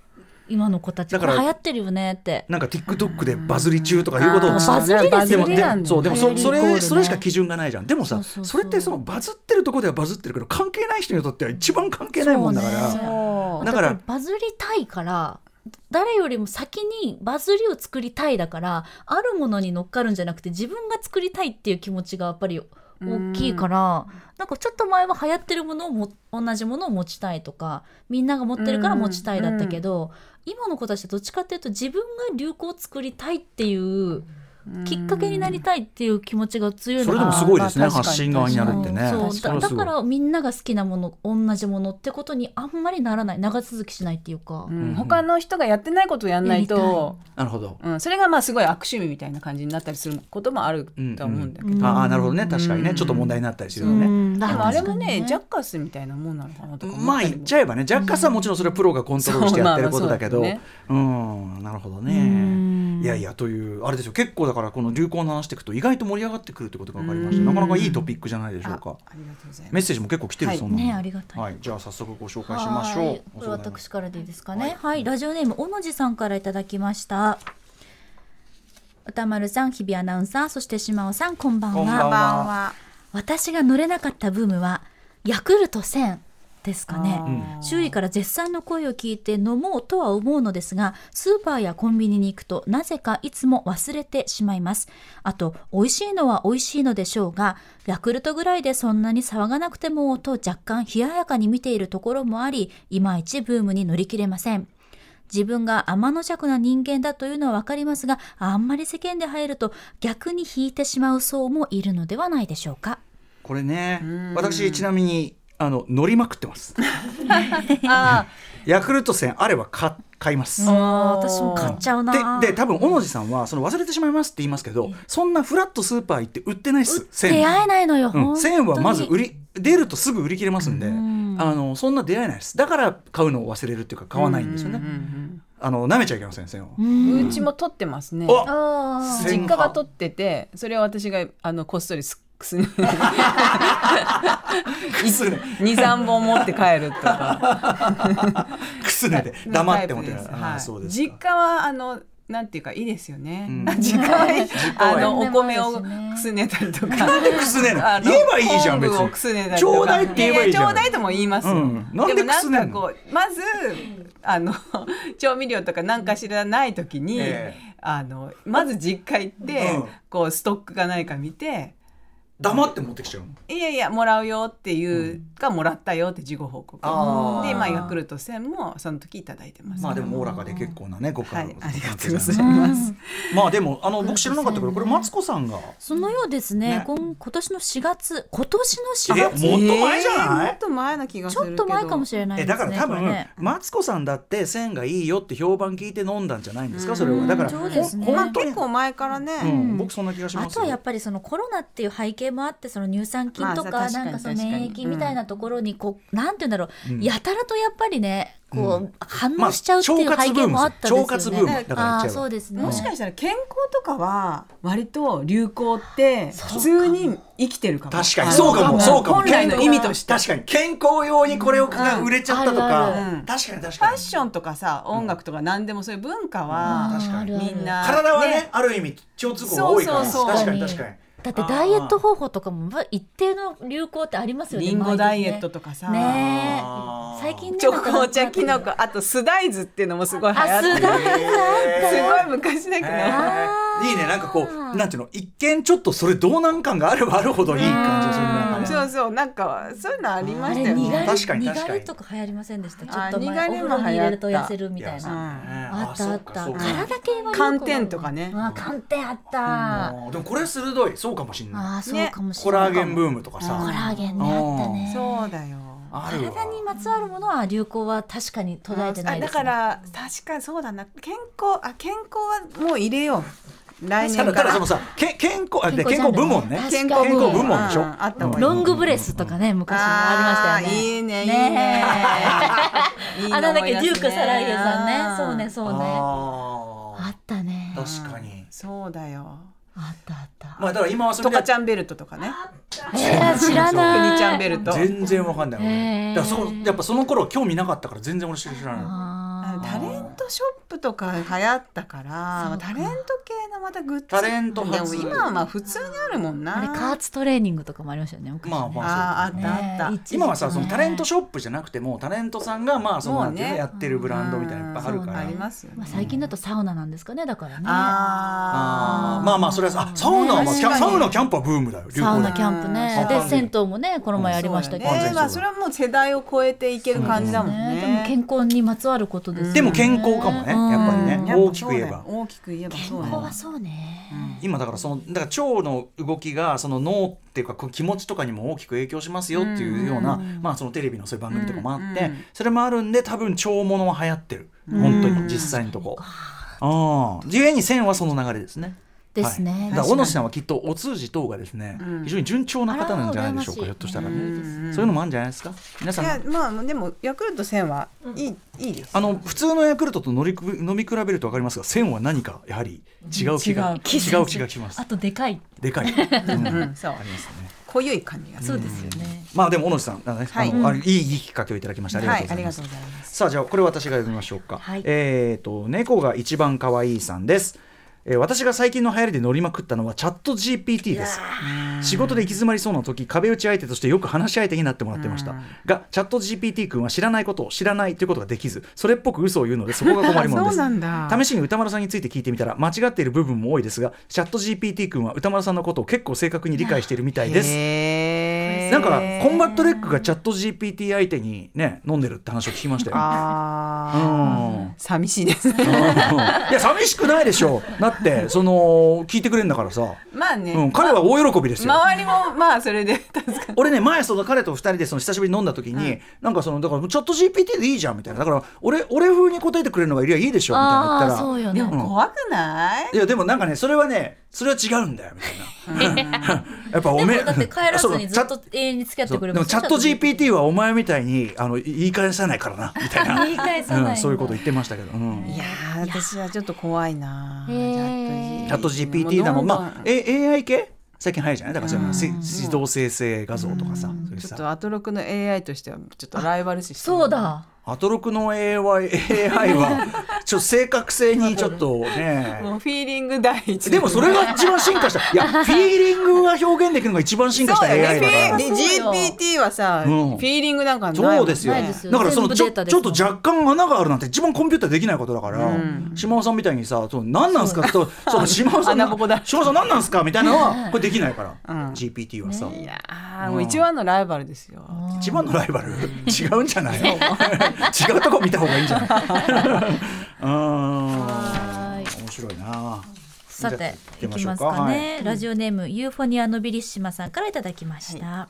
Speaker 2: 今の子たち。
Speaker 1: だから
Speaker 2: 流行ってるよねって。
Speaker 1: なんか TikTok でバズり中とかいうことを
Speaker 2: バズりですよ
Speaker 1: でも
Speaker 2: ね
Speaker 1: でもそうでもそそれそれしか基準がないじゃん。でもさ
Speaker 2: そうそうそう。
Speaker 1: それってそのバズってるところではバズってるけど関係ない人にとっては一番関係ないもんだから。だから
Speaker 2: だバズりたいから誰よりも先にバズりを作りたいだからあるものに乗っかるんじゃなくて自分が作りたいっていう気持ちがやっぱり大きいからなんかちょっと前は流行ってるものをも同じものを持ちたいとかみんなが持ってるから持ちたいだったけど、今の子たちはどっちかっていうと自分が流行を作りたいっていうきっかけになりたいっていう気持ちが強いのが
Speaker 1: それでもすごいですね。
Speaker 3: まあ確かに。
Speaker 1: 発信側になるってね。
Speaker 2: そう。だからみんなが好きなもの同じものってことにあんまりならない。長続きしないっていうか、
Speaker 3: うん。他の人がやってないことをやんない。と、
Speaker 1: なるほど。
Speaker 3: うん、それがまあすごい悪趣味みたいな感じになったりすることもあるとは思うんだけど、
Speaker 2: うん。
Speaker 1: ああなるほどね。確かにね。ちょっと問題になったりするよね、
Speaker 2: うん。
Speaker 3: でもあれもねジャッカスみたいなもんなのかなとか思
Speaker 1: まあ
Speaker 3: ったりも。
Speaker 1: 言っちゃえばね若干さもちろんそれはプロがコントロールしてやってることだけど、
Speaker 3: そう
Speaker 1: んなるほど
Speaker 2: うん。
Speaker 1: ねいやいやというあれですよ結構だからこの流行の話していくと意外と盛り上がってくるってことが分かりました。なかなかいいトピックじゃないでしょうか。
Speaker 3: ありがとうございます。
Speaker 1: メッセージも結構来てる
Speaker 3: はい
Speaker 1: そうなので。
Speaker 2: ねありがたい。
Speaker 1: はい、じゃあ早速ご紹介しましょう。
Speaker 2: はい。これ私からでいいですかね。はい、ラジオネーム小野寺さんからいただきました。歌丸さん日比アナウンサーそして島尾さんこんばんは。
Speaker 1: こんばんは
Speaker 3: は。
Speaker 2: 私が乗れなかったブームはヤクルト1000ですかね。
Speaker 3: あー。
Speaker 2: 周囲から絶賛の声を聞いて飲もうとは思うのですがスーパーやコンビニに行くとなぜかいつも忘れてしまいます。あと美味しいのは美味しいのでしょうがヤクルトぐらいでそんなに騒がなくてもと若干冷ややかに見ているところもありいまいちブームに乗り切れません。自分が天の弱な人間だというのは分かりますがあんまり世間で入ると逆に引いてしまう層もいるのではないでしょうか。
Speaker 1: これね私ちなみにあの乗りまくってます。<laughs>
Speaker 3: あ
Speaker 1: ヤクルト1000あれば買買います。
Speaker 3: ー
Speaker 2: あー私も買っちゃうな
Speaker 1: でで多分小野寺さんはその忘れてしまいますって言いますけどそんなフラットスーパー行って売ってないっす。1000
Speaker 2: 出会えないのよ、
Speaker 1: うん、
Speaker 2: 本当に
Speaker 1: 1000はまず売り出るとすぐ売り切れますんで、
Speaker 2: ん。
Speaker 1: あのそんな出会えないです。だから買うのを忘れるっていうか買わないんですよね、あの舐めちゃいけません1000を、
Speaker 3: うちも取ってますね。実家が取っててそれを私があのこっそりすくすね
Speaker 1: くすね
Speaker 3: 23本持って帰るとか。
Speaker 1: くすねで黙って持って
Speaker 3: はい。
Speaker 1: そうです
Speaker 3: 実家はあのなんていうかいいですよね。
Speaker 1: うん
Speaker 3: 自家焙あのお
Speaker 2: ね
Speaker 3: 米をくすねたりとか。
Speaker 1: なんでくすねる。言えばいいじゃん別に。
Speaker 3: 昆布をくすねたり
Speaker 1: ち
Speaker 3: とか。
Speaker 1: ょうだいって言えばいいじゃん。
Speaker 3: ちょうだいとも言います
Speaker 1: なんで
Speaker 3: なんかこうまずあの <laughs> 調味料とか何かしらない時に、
Speaker 1: え。
Speaker 3: あのまず実家行って、
Speaker 1: うん。
Speaker 3: こうストックがないか見て。
Speaker 1: 黙って持ってきちゃうの。
Speaker 3: いやいやもらうよっていうか、もらったよって事後報告。
Speaker 1: あー。
Speaker 3: で、まあ、ヤクルト1000もその時いただいてます。
Speaker 1: まあでもおおらかで結構なねご家
Speaker 3: はい。
Speaker 1: 族
Speaker 3: ありがとうございます。<laughs>
Speaker 1: まあでもあの僕知らなかったけどこれマツコさんが。
Speaker 2: そのようですね。
Speaker 1: ね。
Speaker 2: 今今年の4月今年の4
Speaker 1: え
Speaker 2: 月
Speaker 1: もっと前じゃない？
Speaker 3: えーもっと前な気がす
Speaker 2: ちょ
Speaker 3: るけど。
Speaker 2: っと前かもしれない
Speaker 1: え
Speaker 2: ですね
Speaker 1: だから多分、
Speaker 2: これね。
Speaker 1: マツコさんだって線がいいよって評判聞いて飲んだんじゃないんですかそれは。だから
Speaker 2: そうですね。
Speaker 3: まあ
Speaker 1: ほん本当に
Speaker 3: 結構前からね、
Speaker 1: うん、僕そんな気がします
Speaker 2: あとはやっぱりそのコロナっていう背景もあってその乳酸菌とか
Speaker 3: まあ
Speaker 2: なんかその免疫みたいなところにこうなんて言うんだろう、
Speaker 1: うん
Speaker 2: やたらとやっぱりねこ
Speaker 1: う
Speaker 2: う反応しちゃうっていう背景もあった
Speaker 1: 腸
Speaker 2: ですよね。
Speaker 1: 活ブームだから言っ
Speaker 2: あそうですね。
Speaker 3: もしかしたら健康とかは割と流行って普通に生きてるかも。
Speaker 1: 確かにそうかもそうかも。
Speaker 3: 本来の意味として。
Speaker 1: 確かに健康用にこれをが売れちゃったとか、確かに確
Speaker 3: フ
Speaker 1: かに。
Speaker 3: ァッションとかさ音楽とか何でもそういう文化はみんな
Speaker 1: 体はねある意味共通項が多いから
Speaker 3: そうそうそう。
Speaker 1: 確かに確かに
Speaker 2: だってダイエット方法とかもまあ一定の流行ってありますよね。
Speaker 3: リンゴダイエット
Speaker 2: と
Speaker 3: とかさ、
Speaker 2: ね最近ね
Speaker 3: チョコ
Speaker 2: なんか。
Speaker 3: 茶キノコあとスダイズっていうのもすごい流行ってる。<laughs> すごい昔だけど、
Speaker 1: いいね。なんかこうなんていうの？一見ちょっとそれ道南感があればあるほどいい感じがするねなん。かね
Speaker 3: そうそう。なんかそういうのありま
Speaker 2: あ
Speaker 3: したよね。
Speaker 1: 確かに確かに。
Speaker 2: にがりとか流行りませんでした？ちょ
Speaker 3: あ
Speaker 2: っと前お風呂に入れると痩せるみたいな。
Speaker 1: あ
Speaker 2: あったあった。体系は
Speaker 3: 寒天とかね。
Speaker 2: あ寒天あった。
Speaker 1: でもこれ鋭い。そうかもしんない。
Speaker 2: そうかもし
Speaker 1: コ
Speaker 2: れない。
Speaker 1: ラーゲンブームとか
Speaker 2: コ
Speaker 1: さ
Speaker 2: ラーゲンねあったね。
Speaker 3: そうだよ。
Speaker 1: あるわ。
Speaker 2: 体にまつわるものは流行は確かに途絶えてないです、ね、
Speaker 3: あだから確かにそうだな。健康あ健康はもう入れよう来年から。
Speaker 1: ただそのさけ健康あで健
Speaker 2: 健康
Speaker 1: 康部門ね。
Speaker 3: 健
Speaker 2: に。
Speaker 3: 康部門
Speaker 1: 部門でしょ？
Speaker 3: う
Speaker 2: ロングブレスとかね昔もありましたよね。
Speaker 3: いいねいい
Speaker 2: ね。
Speaker 3: ね
Speaker 2: え。
Speaker 3: いいの
Speaker 2: あなんだっけデュークサライエさんね。そうねそうね。あ
Speaker 1: あ
Speaker 2: ったね。
Speaker 1: ー確かに。
Speaker 3: そうだよ。
Speaker 2: あったあった。
Speaker 1: まあだから今はそ
Speaker 3: ト
Speaker 1: れで。
Speaker 3: カちゃんベルトとかね。
Speaker 2: えー、知らない。
Speaker 3: クニちゃんベルト。
Speaker 1: 全然わかんないだからそやっぱその頃興味なかったから全然俺知らない
Speaker 3: タレントショップとか流行ったからタレント系のまたグッズ。
Speaker 1: タレント
Speaker 3: でも
Speaker 1: 初
Speaker 3: 今はまあ普通にあるもんな。
Speaker 2: あれ加圧トレーニングとかもありましたよね
Speaker 1: まあまあ
Speaker 3: あーあったあった、
Speaker 1: 今はさそのタレント
Speaker 2: ね。
Speaker 1: ショップじゃなくてもタレントさんがまあその
Speaker 3: ね
Speaker 1: やってるブランドみたいなのいっぱいあるから。
Speaker 3: ありますよね。
Speaker 2: まあ、最近だとサウナなんですかねだからね。
Speaker 3: あ
Speaker 1: あー。まあまあそれはさあサウナはサウナキャンプはブームだよ流
Speaker 2: サウナキャンプね。
Speaker 1: うん。
Speaker 2: で銭湯もねこの前やりましたけど、
Speaker 3: ねまあそれはもう世代を超えていける感じだもんね。
Speaker 2: ねでも健康にまつわることですよね。
Speaker 1: でも健康かもね。やっぱりね。大きく言えば。
Speaker 3: 大きく言えばそう
Speaker 2: 健康はそうね、
Speaker 1: 今だからそのだから腸の動きがその脳っていうか気持ちとかにも大きく影響しますよっていうような、まあそのテレビのそういう番組とかもあって、それもあるんで多分腸物は流行ってる。本当に。実際のとこ。ああ、自由に線はその流れですね。
Speaker 2: ですね。
Speaker 1: はい。だから小野さんはきっとお通じ等がですね、
Speaker 3: うん。
Speaker 1: 非常に順調な方なんじゃないでしょうかひょっとしたらね、
Speaker 3: うん
Speaker 1: そういうのもあるんじゃないですか？皆さん
Speaker 3: いやまあでもヤクルト1000はいい,、いいです。
Speaker 1: あの普通のヤクルトと乗りく飲み比べると分かりますが線は何かやはり違う気が
Speaker 3: 違う
Speaker 1: 違う気がします。
Speaker 2: あとでかい。
Speaker 1: でかい、うん。
Speaker 3: うん。そう。
Speaker 1: ありますね。
Speaker 3: 濃ゆい感じが
Speaker 2: そうですよね、
Speaker 1: まあでも小野さん、あのね
Speaker 3: はい。
Speaker 1: あのあいいいいきっかけをいただきました。ありが
Speaker 3: はい
Speaker 1: とうございます。
Speaker 3: ありがとうございます。
Speaker 1: さあじゃあこれ私が読みましょうか。
Speaker 2: はい。
Speaker 1: えっ、と猫が一番可愛いさんです。えー私が最近の流行りで乗りまくったのはチャット GPT です。仕事で行き詰まりそうな時壁打ち相手としてよく話し相手になってもらってました。がチャット GPT 君は知らないことを知らないということができずそれっぽく嘘を言うのでそこが困りもので <laughs>
Speaker 3: そう
Speaker 1: す
Speaker 3: なんだ。
Speaker 1: 試しに宇多丸さんについて聞いてみたら間違っている部分も多いですがチャット GPT 君は宇多丸さんのことを結構正確に理解しているみたいです。なんかコンバット REC がチャット GPT 相手にね飲んでるって話を聞きましたよ。
Speaker 3: あ
Speaker 1: うん。
Speaker 3: ー寂しいですね。
Speaker 1: いや寂しくないでしょだ <laughs> って <laughs> その聞いてくれるんだからさ、
Speaker 3: まあね、
Speaker 1: うん、彼は大喜びですよ。
Speaker 3: 周りもまあそれで <laughs> 助かる。
Speaker 1: 俺ね前その彼と二人でその久しぶりに飲んだ時に、なんかそのだからチャット GPT でいいじゃんみたいな。だから俺俺風に答えてくれるのがいりゃいいでしょみたいな言ったら。
Speaker 2: そうよね。
Speaker 3: でも怖くない、
Speaker 1: いやでもなんかねそれはねそれは違うんだよみたいな。<laughs> やっぱお
Speaker 2: で
Speaker 1: め
Speaker 2: もだって帰らずにずっと永遠に付き合ってくれます
Speaker 1: でもチャット GPT はお前みたいにあの言い返さないからな <laughs> みたいな。
Speaker 2: 言い返さない
Speaker 1: うん、そういうこと言ってましたけど、うん。
Speaker 3: いやー私はちょっと怖いな
Speaker 1: チャット GPT だもん、
Speaker 3: どんどん
Speaker 1: まあ、え AI 系？最近早いじゃない？だからそういう自動生成画像とかさ、
Speaker 3: ちょっとアトロクの AI としてはちょっとライバル視してる
Speaker 2: そうだ
Speaker 1: アトロクの AI, AI はちょっと正確性にちょっとね。<laughs>
Speaker 3: もうフィーリング第一。
Speaker 1: でもそれが一番進化した。いやフィーリングが表現できるのが一番進化した AI だから。
Speaker 3: ね。フィー GPT はさ、
Speaker 1: うん。
Speaker 3: フィーリングなんかないもん
Speaker 1: そうですよ
Speaker 2: ないですよ
Speaker 1: だからそのちょちょっと若干穴があるなんて一番コンピューターできないことだから、島尾さんみたいにさそう何なんすか？とその島尾さん島尾さん何なんすか？みたいなのは <laughs> これできないから、
Speaker 3: うん。
Speaker 1: GPT はさ、
Speaker 3: いやーもう一番のライバルですよ。
Speaker 1: 一番のライバル？違うんじゃない？違うとこ見た方がいいんじゃない？<laughs> うん。面白いな。
Speaker 2: さていきますかね、ラジオネームユーフォニアノビリッシマさんからいただきました、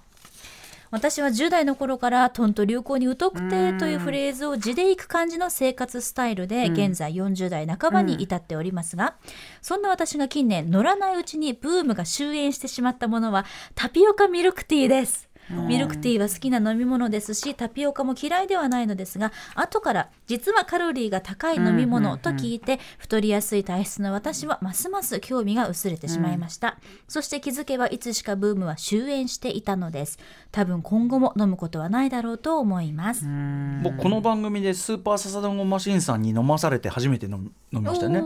Speaker 2: 私は10代の頃からとんと流行に疎くてというフレーズを地でいく感じの生活スタイルで現在40代半ばに至っておりますが、そんな私が近年乗らないうちにブームが終焉してしまったものはタピオカミルクティーですミルクティーは好きな飲み物ですしタピオカも嫌いではないのですが後から実はカロリーが高い飲み物と聞いて太りやすい体質の私はますます興味が薄れてしまいました、そして気づけばいつしかブームは終焉していたのです。多分今後も飲むことはないだろうと思います。
Speaker 1: 僕この番組でスーパーササダンゴマシンさんに飲まされて初めて飲みましたよね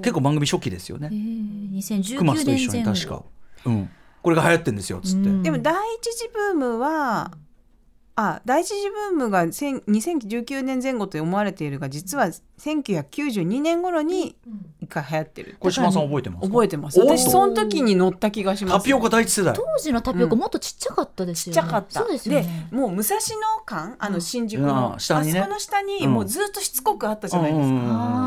Speaker 1: 結構番組初期ですよね
Speaker 2: えー
Speaker 1: クマスと
Speaker 2: 2019
Speaker 1: 一緒に
Speaker 2: 年前後
Speaker 1: 確かうんこれが流行ってんですよっつって、
Speaker 2: うん。
Speaker 3: でも第一次ブームはあ第一次ブームが千2019年前後と思われているが実は1992年頃に一回流行ってる。
Speaker 1: これ島さん覚えてますか？
Speaker 3: 覚えてます。
Speaker 1: お
Speaker 3: 私その時に乗った気がします。
Speaker 1: タピオカ第一世代
Speaker 2: 当時のタピオカもっとちっちゃかったです
Speaker 3: ちっ
Speaker 2: よね。
Speaker 3: ちゃかった。
Speaker 2: そうですよね。
Speaker 3: もう武蔵野間あの新宿
Speaker 1: うん。
Speaker 3: の、
Speaker 1: あ下にね。
Speaker 3: あそこの下に
Speaker 1: うん。
Speaker 3: もうずっとしつこくあったじゃないですか。
Speaker 1: うんうんうん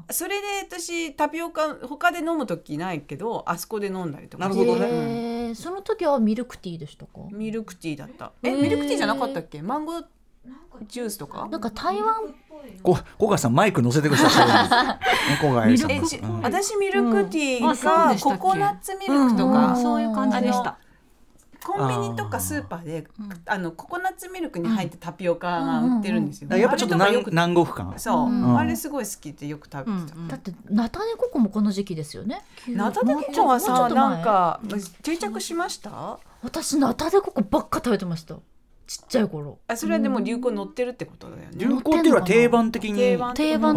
Speaker 2: あ
Speaker 3: それで私タピオカ他で飲む時ないけどあそこで飲んだりとか。
Speaker 2: ー
Speaker 1: なるほどね。
Speaker 2: その時はミルクティーでしたか？
Speaker 3: ミルクティーだった。えミルクティーじゃなかったっけ？マンゴージュースとか？
Speaker 2: なんか台湾
Speaker 1: こ小川さんマイク乗せてください。小川愛さん。
Speaker 3: 私ミルクティー
Speaker 5: うん。あそう
Speaker 3: か
Speaker 5: でしたっけ
Speaker 3: ココナッツミルクとか、
Speaker 2: うん。
Speaker 5: そういう感じでした。
Speaker 3: コンビニとかスーパーであのココナッツミルクに入ってタピオカが売ってるんですよ、
Speaker 1: やっぱちょっと南国感。
Speaker 3: そう、
Speaker 2: うん。
Speaker 3: あれすごい好きでよく食べてた、
Speaker 2: だってナタデココもこの時期ですよね。
Speaker 3: ナタデココはさ
Speaker 2: っと前。
Speaker 3: なんか定着しました？
Speaker 2: 私ナタデココばっか食べてましたちっちゃい頃。
Speaker 3: あそれはでも流行乗ってるってことだよね。
Speaker 1: 流行っていうのは定番的に。
Speaker 3: 定番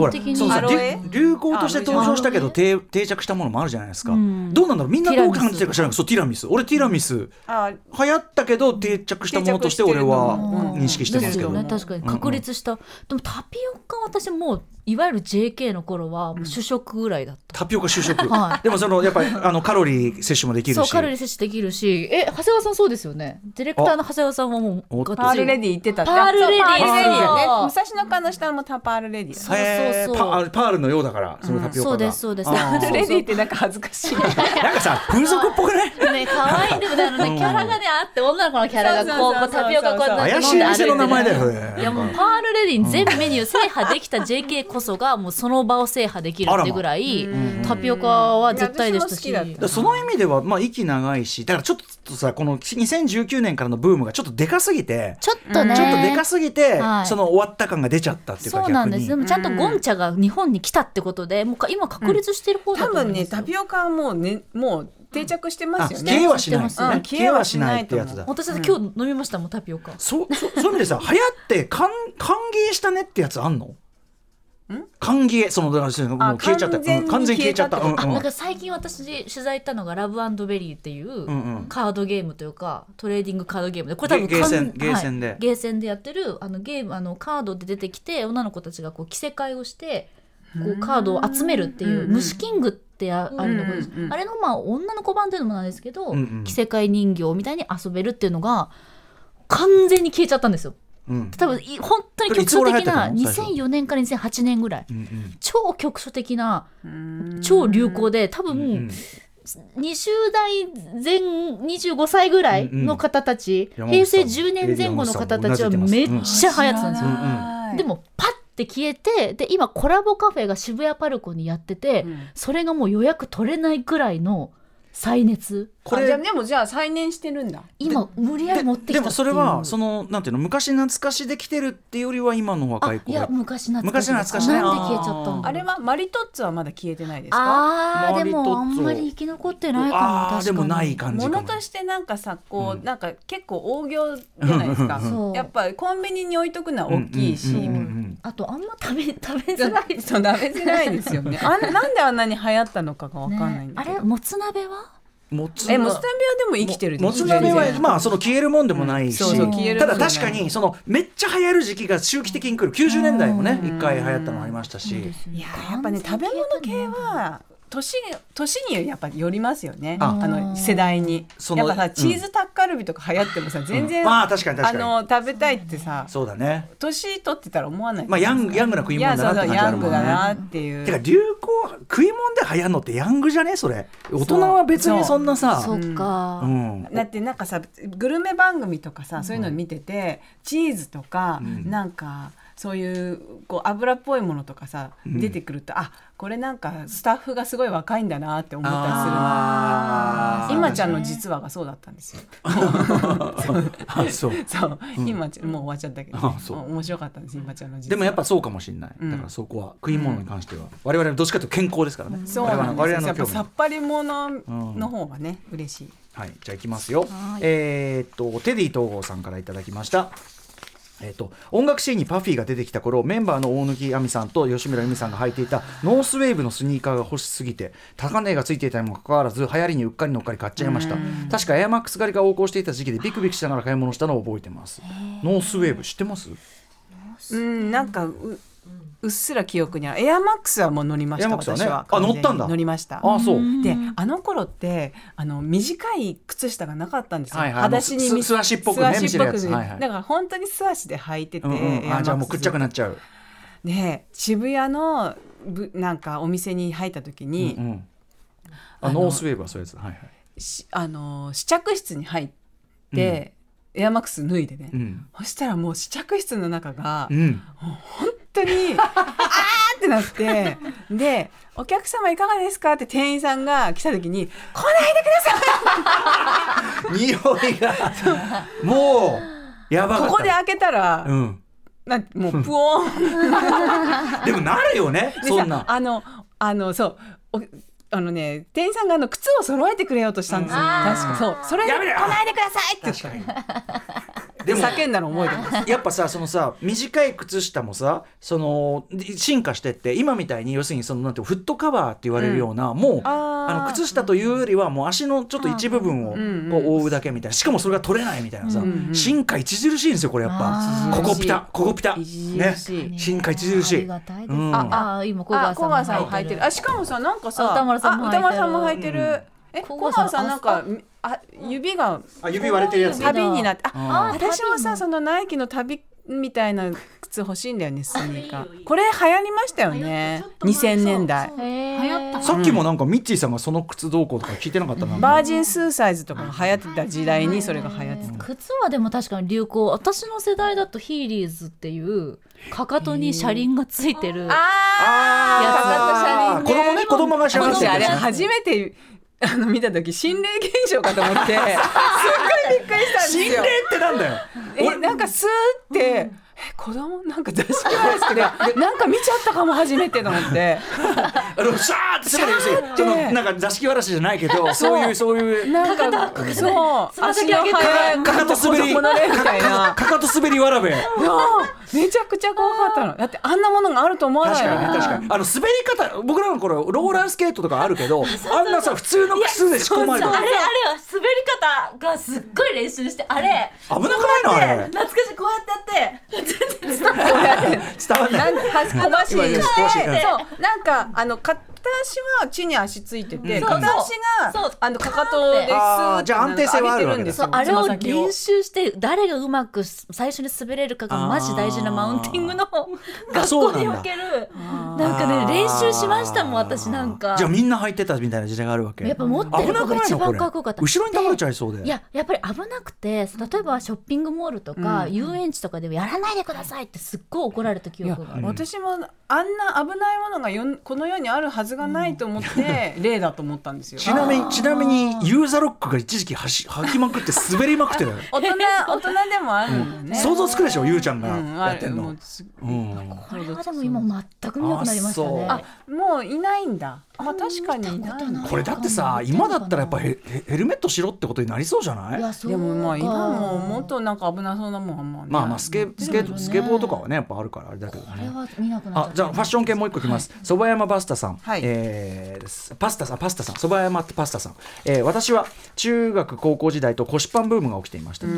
Speaker 2: 的に。
Speaker 1: そうそう。流流行として登場したけど定定着したものもあるじゃないですか、
Speaker 2: うん。
Speaker 1: どうなんだろう？みんなどう感じてるか知らない。けどそうティ
Speaker 2: テ
Speaker 1: ラミス。俺ティラミス。
Speaker 3: あ
Speaker 1: 流行ったけど定着したものとして俺は
Speaker 3: うん
Speaker 1: 認識してますけど、
Speaker 2: ですよね。確かに確立した、でもタピオカ私もういわゆる JK の頃はもう主食ぐらいだった、
Speaker 1: タピオカ主食、
Speaker 2: はい。
Speaker 1: でもそのやっぱり <laughs> あのカロリー摂取もできるし。
Speaker 2: そうカロリー摂取できるし。え長谷川さんそうですよね。ディレクターの長谷川さんはも
Speaker 1: お
Speaker 2: う
Speaker 3: パールレディ行ってたって
Speaker 2: パールレディ
Speaker 3: パールレディよね
Speaker 2: そう
Speaker 3: 武蔵野間の下もタパールレディ
Speaker 2: そうそうそう。
Speaker 1: パールのようだからそのタピオカが、
Speaker 2: そうですそうです。
Speaker 3: パールレディってなんか恥ずかしい。<laughs>
Speaker 1: なんかさ風俗っぽく <laughs> ね
Speaker 2: ね可愛いでもね。あのねキャラがねあって女の子のキャラがこうこうタピオカこうやって
Speaker 1: 怪しい店の名前だよね
Speaker 2: いやもうパールレディに全メニュー制覇できた JK こそがもうその場を制覇できるってぐらいタピオカは絶対でし。たし
Speaker 1: その意味ではまあ息長いしだからちょっとさこの2019年からのブームがちょっとでかすぎて
Speaker 2: ちょっとね。
Speaker 1: ちょっとでかすぎて、
Speaker 2: はい。
Speaker 1: その終わった感が出ちゃったっていうか
Speaker 2: そうなんですで
Speaker 1: 逆に
Speaker 2: もちゃんとゴンチャが日本に来たってことでもうか今確立してる方だ
Speaker 3: 多分
Speaker 2: と思います。よ
Speaker 3: ねタピオカはもうねもう定着してま
Speaker 1: あ
Speaker 3: すよね。
Speaker 1: 消えはしない、
Speaker 2: 知って
Speaker 3: ます
Speaker 1: ね消えはしないってやつだ。
Speaker 2: 私今日飲みましたもんタピオカ。
Speaker 1: そそそういう意味でさ流行って歓歓迎したねってやつあんの？歓迎そのだからもう
Speaker 3: あ
Speaker 1: 消えちゃった。
Speaker 3: 完全
Speaker 1: 消えちゃった。うんうん。
Speaker 2: なんか最近私取材行ったのがラブベリーっていうカードゲームというかトレーディングカードゲームで。これ多分
Speaker 1: ゲゲーセンゲーセンで。
Speaker 2: はい。ゲーセンでやってるあのゲームあのカードで出てきて女の子たちがこう着せ替えをしてこうカードを集めるっていう虫キングってああるのが
Speaker 3: うんうんうん。
Speaker 2: あれのまあ女の子版っていうのもなんですけど
Speaker 1: うんうん。
Speaker 2: 着せ替え人形みたいに遊べるっていうのが完全に消えちゃったんですよ。
Speaker 1: うん
Speaker 2: 多分い本当に局所的な
Speaker 1: 頃流行ったの？最初。
Speaker 2: 2004年から2008年ぐらい。
Speaker 1: うんうん。
Speaker 2: 超局所的な超流行で多分、
Speaker 1: うん
Speaker 2: 20代前25歳ぐらいの方たち、
Speaker 1: うんうん
Speaker 2: 平成10年前後の方たちはめっちゃ流行ってたんですよ。
Speaker 3: はい。
Speaker 2: でもパッて消えてで今コラボカフェが渋谷パルコにやってて、
Speaker 3: うん。
Speaker 2: それがもう予約取れないくらいの再熱
Speaker 1: これ
Speaker 3: あじゃあでもじゃあ再燃してるんだ。
Speaker 2: 今無理やり持ってきたっていう。
Speaker 1: でもそれはそのなんていうの昔懐かしできてるっていうよりは今の若い子
Speaker 2: あいや
Speaker 1: が
Speaker 2: 昔懐かしい
Speaker 1: 昔懐かし
Speaker 2: なんで消えちゃった
Speaker 3: あれはマリトッツォはまだ消えてないですか？
Speaker 2: あーでもあんまり生き残ってないかも
Speaker 1: あ
Speaker 2: 確かに。
Speaker 1: ーでもない感じ
Speaker 3: 物としてなんかさこう、なんか結構大行じゃないですか。
Speaker 2: そう。
Speaker 3: やっぱりコンビニに置いとくのは大きいし、
Speaker 1: うんうんうんうん
Speaker 2: あとあんま食べ <laughs> 食べづらい。
Speaker 3: そう食べづらいですよね。あんなんであんなに流行ったのかがわかんないん
Speaker 2: ね
Speaker 3: だけど、
Speaker 2: あれもつ鍋は？
Speaker 1: もつ
Speaker 3: えもつ鍋はでも生きてる
Speaker 1: もつ鍋はまあその消えるもんでもないし、
Speaker 3: うんそうそう消える
Speaker 1: た
Speaker 3: もんじゃない。
Speaker 1: だ確かにそのめっちゃ流行る時期が周期的に来る。90年代もね一回流行ったのありましたし、
Speaker 3: いややっぱね食べ物系は年年にやっぱよりますよね。
Speaker 1: あ。
Speaker 3: あの世代に。
Speaker 1: その
Speaker 3: やっぱさ
Speaker 1: うん。
Speaker 3: チーズタッカルビとか流行ってもさ全然、
Speaker 1: まあ確かに確かに。
Speaker 3: あの食べたいってさ
Speaker 1: そうだね。
Speaker 3: 年取ってたら思わない
Speaker 1: まあヤングヤングな食い物だなって感じあるもん
Speaker 3: いやそうそうヤングだな
Speaker 1: ね
Speaker 3: っていう。
Speaker 1: てか流行食い物で流行るのってヤングじゃね？それ。大人は別にそんなさ。
Speaker 2: そっか、
Speaker 1: うん。
Speaker 3: だってなんかさグルメ番組とかさそういうの見てて、チーズとか、
Speaker 1: ん。
Speaker 3: なんかそういうこう油っぽいものとかさ、出てくるとあこれなんかスタッフがすごい若いんだなって思ったりする今ちゃんの実話がそうだったんですよ。<laughs>
Speaker 1: あそう。
Speaker 3: そう、<laughs> 今ちゃんもう終わっちゃったけど、
Speaker 1: あそう。
Speaker 3: 面白かったんです今ちゃんの実話。
Speaker 1: でもやっぱそうかもしれない、
Speaker 3: うん。
Speaker 1: だからそこは食い物に関しては、我々はどっちかというと健康ですからね、
Speaker 3: そうなん
Speaker 1: 我
Speaker 3: ですよ。やっぱさっぱりものの方がね、嬉しい。
Speaker 1: はい、じゃあいきますよ。
Speaker 2: はい。
Speaker 1: えーっとテディ東郷さんからいただきました。えーっと音楽シーンにパフィーが出てきた頃メンバーの大貫亜美さんと吉村由美さんが履いていたノースウェーブのスニーカーが欲しすぎて高値がついていたにもかかわらず流行りにうっかり乗っかり買っちゃいました。確かエアマックス狩りが横行していた時期でビクビクしながら買い物したのを覚えてます。ノースウェーブ知ってます？
Speaker 3: うん、なんかううっすら記憶にある。エアマックスはもう乗りました。
Speaker 1: ね。
Speaker 3: 私は。
Speaker 1: あ乗ったんだ。
Speaker 3: 乗りました。
Speaker 1: ああそう。
Speaker 3: であの頃ってあの短い靴下がなかったんですよ。
Speaker 1: はいはい。
Speaker 3: 裸足に
Speaker 1: 素足っぽくね
Speaker 3: 素足っぽく
Speaker 1: はいはい。
Speaker 3: だから本当に素足で履いてて、
Speaker 1: うんうん。
Speaker 3: エアマックス。
Speaker 1: あじゃあもうくっちゃくなっちゃう、
Speaker 3: で渋谷のぶなんかお店に入った時に、
Speaker 1: うんうん。あノースウェーブはそういうやつはいはい、
Speaker 3: しあの試着室に入って、エアマックス脱いでね、
Speaker 1: うん。
Speaker 3: そしたらもう試着室の中が
Speaker 1: うん、
Speaker 3: 本当に <laughs> あーってなってで「お客様いかがですか?」って店員さんが来た時に「来ないでください!」
Speaker 1: 匂いが。もうやばか
Speaker 3: ここで開けたら、
Speaker 1: うん。
Speaker 3: なんもうプオーン。<laughs>
Speaker 1: でもなるよね
Speaker 3: で
Speaker 1: そんな。
Speaker 3: さあのあのそう。おあのね店員さんがあの靴を揃えてくれようとしたんですよ、確か。そう。それで
Speaker 1: やめろ。
Speaker 3: 来ないでくださいって。言
Speaker 1: 確
Speaker 3: って
Speaker 1: かに。でも
Speaker 3: 叫んだの覚えてます。
Speaker 1: やっぱさそのさ短い靴下もさその進化してって今みたいに要するにそのなんていうのフットカバーって言われるような、もう
Speaker 3: あー。
Speaker 1: あの靴下というよりはもう足のちょっと一部分を
Speaker 3: ん
Speaker 1: こう覆うだけみたいな。しかもそれが取れないみたいなさ、
Speaker 3: うんうん
Speaker 1: 進化著しいんですよこれやっぱ。ここピタここピタ。
Speaker 3: 著しい。
Speaker 1: ね進化著しい。
Speaker 2: ありがたいです、
Speaker 1: うん。
Speaker 2: ああ今小
Speaker 3: あ
Speaker 2: 川
Speaker 3: 小川さんも
Speaker 2: さんも履いてる
Speaker 3: 履いてる。あしかもさなんかさ
Speaker 2: あ歌丸さんも履いてる
Speaker 3: あ歌丸さんも履いてる、え
Speaker 2: 小
Speaker 3: 小
Speaker 2: 川さん
Speaker 3: なんかあ指が
Speaker 1: あ指割れてるやつ。
Speaker 3: 旅になって。あ私もさそのナイキの旅みたいな靴欲しいんだよねスニーカー。これ流行りましたよね。2000年代。
Speaker 2: へ
Speaker 5: 流行った
Speaker 1: さっきもなんかミッチーさんがその靴どうこうとか聞いてなかったな、
Speaker 3: バージンスーサイズとかが流行ってた時代にそれが流行ってた。
Speaker 2: 靴はでも確かに流行。私の世代だとヒーリーズっていうかかとに車輪がついてる
Speaker 3: あー
Speaker 1: 子供ね子供がしゃべって
Speaker 3: 初めてあの見た時心霊現象かと思って <laughs> すっごいびっくりしたんですよ。
Speaker 1: 心霊ってなんだよ。
Speaker 3: えなんかスーって、え子供なんか座敷わらしくで <laughs> なんか見ちゃったかも初めてと思って。<laughs>
Speaker 1: あのシャーってすべて要するにそのなんか座敷わらしじゃないけどそう。いうそういう。
Speaker 3: なんかそう。足の速い
Speaker 1: かかと滑りかかと滑りわらべ
Speaker 3: めちゃくちゃ怖かったの。だってあんなものがあると思わない
Speaker 1: 確かにね確かに。あの滑り方僕らの頃ローラースケートとかあるけどあんなさ普通の靴で仕込まれて
Speaker 2: あれあれは滑り方がすっごい練習してあれ。
Speaker 1: 危なくないのあれ。
Speaker 2: 懐かしい。こうやってやって。全然伝わ
Speaker 3: こうやって
Speaker 1: 伝わんな
Speaker 3: ない。<laughs> 恥ずかしいそう。なんかあの片足は地に足ついてて、
Speaker 1: うん。
Speaker 3: 片足
Speaker 2: そう。
Speaker 3: があのかかとでスーッて
Speaker 1: じゃあ安定性はある
Speaker 3: んです
Speaker 2: あれを練習して誰がうまく最初に滑れるかがマジ大事なマウンティングの学校におけるなんかね練習しましたもん私なんか。
Speaker 1: じゃあみんな履いてたみたいな時代があるわけ。
Speaker 2: やっぱ持ってる子が一番かっこよかった
Speaker 1: 後ろに倒れちゃいそうで
Speaker 2: いややっぱり危なくて例えばショッピングモールとか、遊園地とかではやらないでくださいってすっごい怒られた記憶がある。
Speaker 3: 私もあんな危ないものがこの世にあるはずずがないと思って例だと思ったんですよ。
Speaker 1: ちなみにちなみにユーザーロックが一時期はし履きまくって滑りまくってたよ <laughs>
Speaker 3: 大人大人でもあるんだよね、
Speaker 1: 想像つくでしょ？ゆうちゃんが
Speaker 3: うん
Speaker 1: やってんの。
Speaker 3: う
Speaker 1: ん。
Speaker 2: これはでも今全く見なくなりましたね。
Speaker 1: あ
Speaker 3: もういないんだ。まあ確かに。いない。んだ
Speaker 1: これだってさ今だったらやっぱヘヘヘルメットしろってことになりそうじゃない？
Speaker 2: いやそう。
Speaker 3: でもまあ
Speaker 2: か
Speaker 3: 今ももっとなんか危なそうなもんあんまね。
Speaker 1: まあまあスケスケスケボーとかはねやっぱあるからあれだけどね。
Speaker 2: これは見なくなっちゃった。
Speaker 1: あじゃあファッション系もう一個いきます。蕎麦山パスタさん、
Speaker 3: はい
Speaker 1: えーパスタさんパスタさん。蕎麦山パスタさん、えー私は中学高校時代と腰パンブームが起きていました、え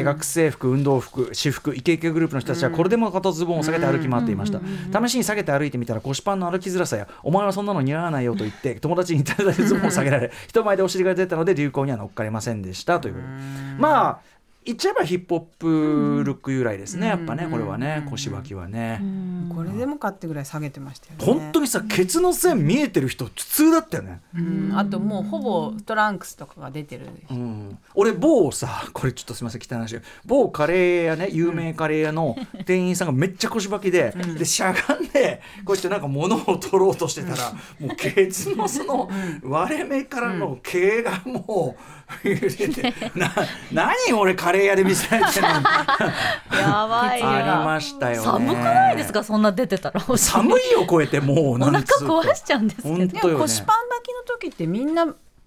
Speaker 1: ー学生服運動服私服イケイケグループの人たちはこれでもかとズボンを下げて歩き回っていました。試しに下げて歩いてみたら腰パンの歩きづらさやお前はそんなの似合わないよと言って友達にいただいてズボンを下げられ人前でお尻が出たので流行には乗っかれませんでしたという。まあ言っちゃえばヒップホップルック由来ですねやっぱねこれはね腰履きはね。
Speaker 3: これでもかってぐらい下げてましたよね。
Speaker 1: 本当にさケツの線見えてる人普通だったよね、
Speaker 3: うん。あともうほぼトランクスとかが出てる
Speaker 1: うん、俺某さこれちょっとすみません汚い話。某カレー屋ね有名カレー屋の店員さんがめっちゃ腰履きで、でしゃがんでこうやってなんか物を取ろうとしてたら、もうケツのその割れ目からの毛がもう揺れて、<laughs> な何俺カレー屋で見せられてるの。<laughs>
Speaker 2: やばい
Speaker 1: ありましたよね。
Speaker 2: 寒くないですか？そんな出てたら。
Speaker 1: 寒いを超えてもう
Speaker 2: お
Speaker 1: なん
Speaker 2: 腹壊しちゃうんですけど。
Speaker 3: で
Speaker 1: 本当よね。
Speaker 3: も腰パン履きの時ってみんな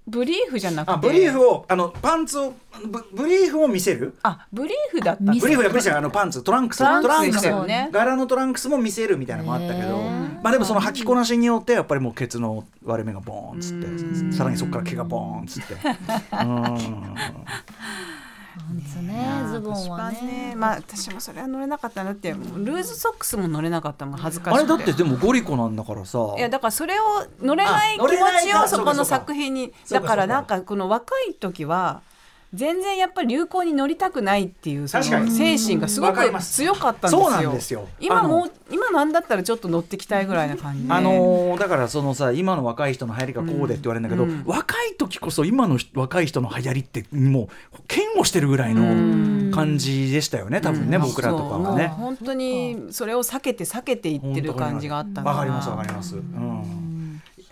Speaker 3: ブリーフじゃなくて。
Speaker 1: あブリーフをあのパンツをブブリーフを見せる？
Speaker 3: あブリーフだった。
Speaker 1: ブリーフやブリーフじゃないあのパンツトランクス。
Speaker 3: トランクス。ね。
Speaker 1: 柄のトランクスも見せるみたいなのもあったけど。まあでもその履きこなしによってやっぱりもうケツの割れ目がボーンっつって。さらにそこから毛がボーンっつって <laughs> うん
Speaker 2: パンツねズボンはね。
Speaker 3: まあ私もそれは乗れなかったなってもう。ルーズソックスも乗れなかったもん恥ずかしくて。
Speaker 1: あれだってでもゴリコなんだからさ。
Speaker 3: いやだからそれを乗れない気持ちをそこの作品にだからなんかこの若い時は全然やっぱり流行に乗りたくないっていう精神がすごく強かったんですよ。
Speaker 1: そうなんですよ。
Speaker 3: 今も今なんだったらちょっと乗ってきたいぐらいな感じで。
Speaker 1: あのーだからそのさ今の若い人の流行りがこうでって言われるんだけど、
Speaker 3: うん。
Speaker 1: 若い時こそ今の人若い人の流行りってもう嫌悪してるぐらいの感じでしたよね多分ね、
Speaker 3: うん。
Speaker 1: 僕らとかはね。
Speaker 3: 本当にそれを避けて避けていってる感じがあった
Speaker 1: わかりますわかります。うん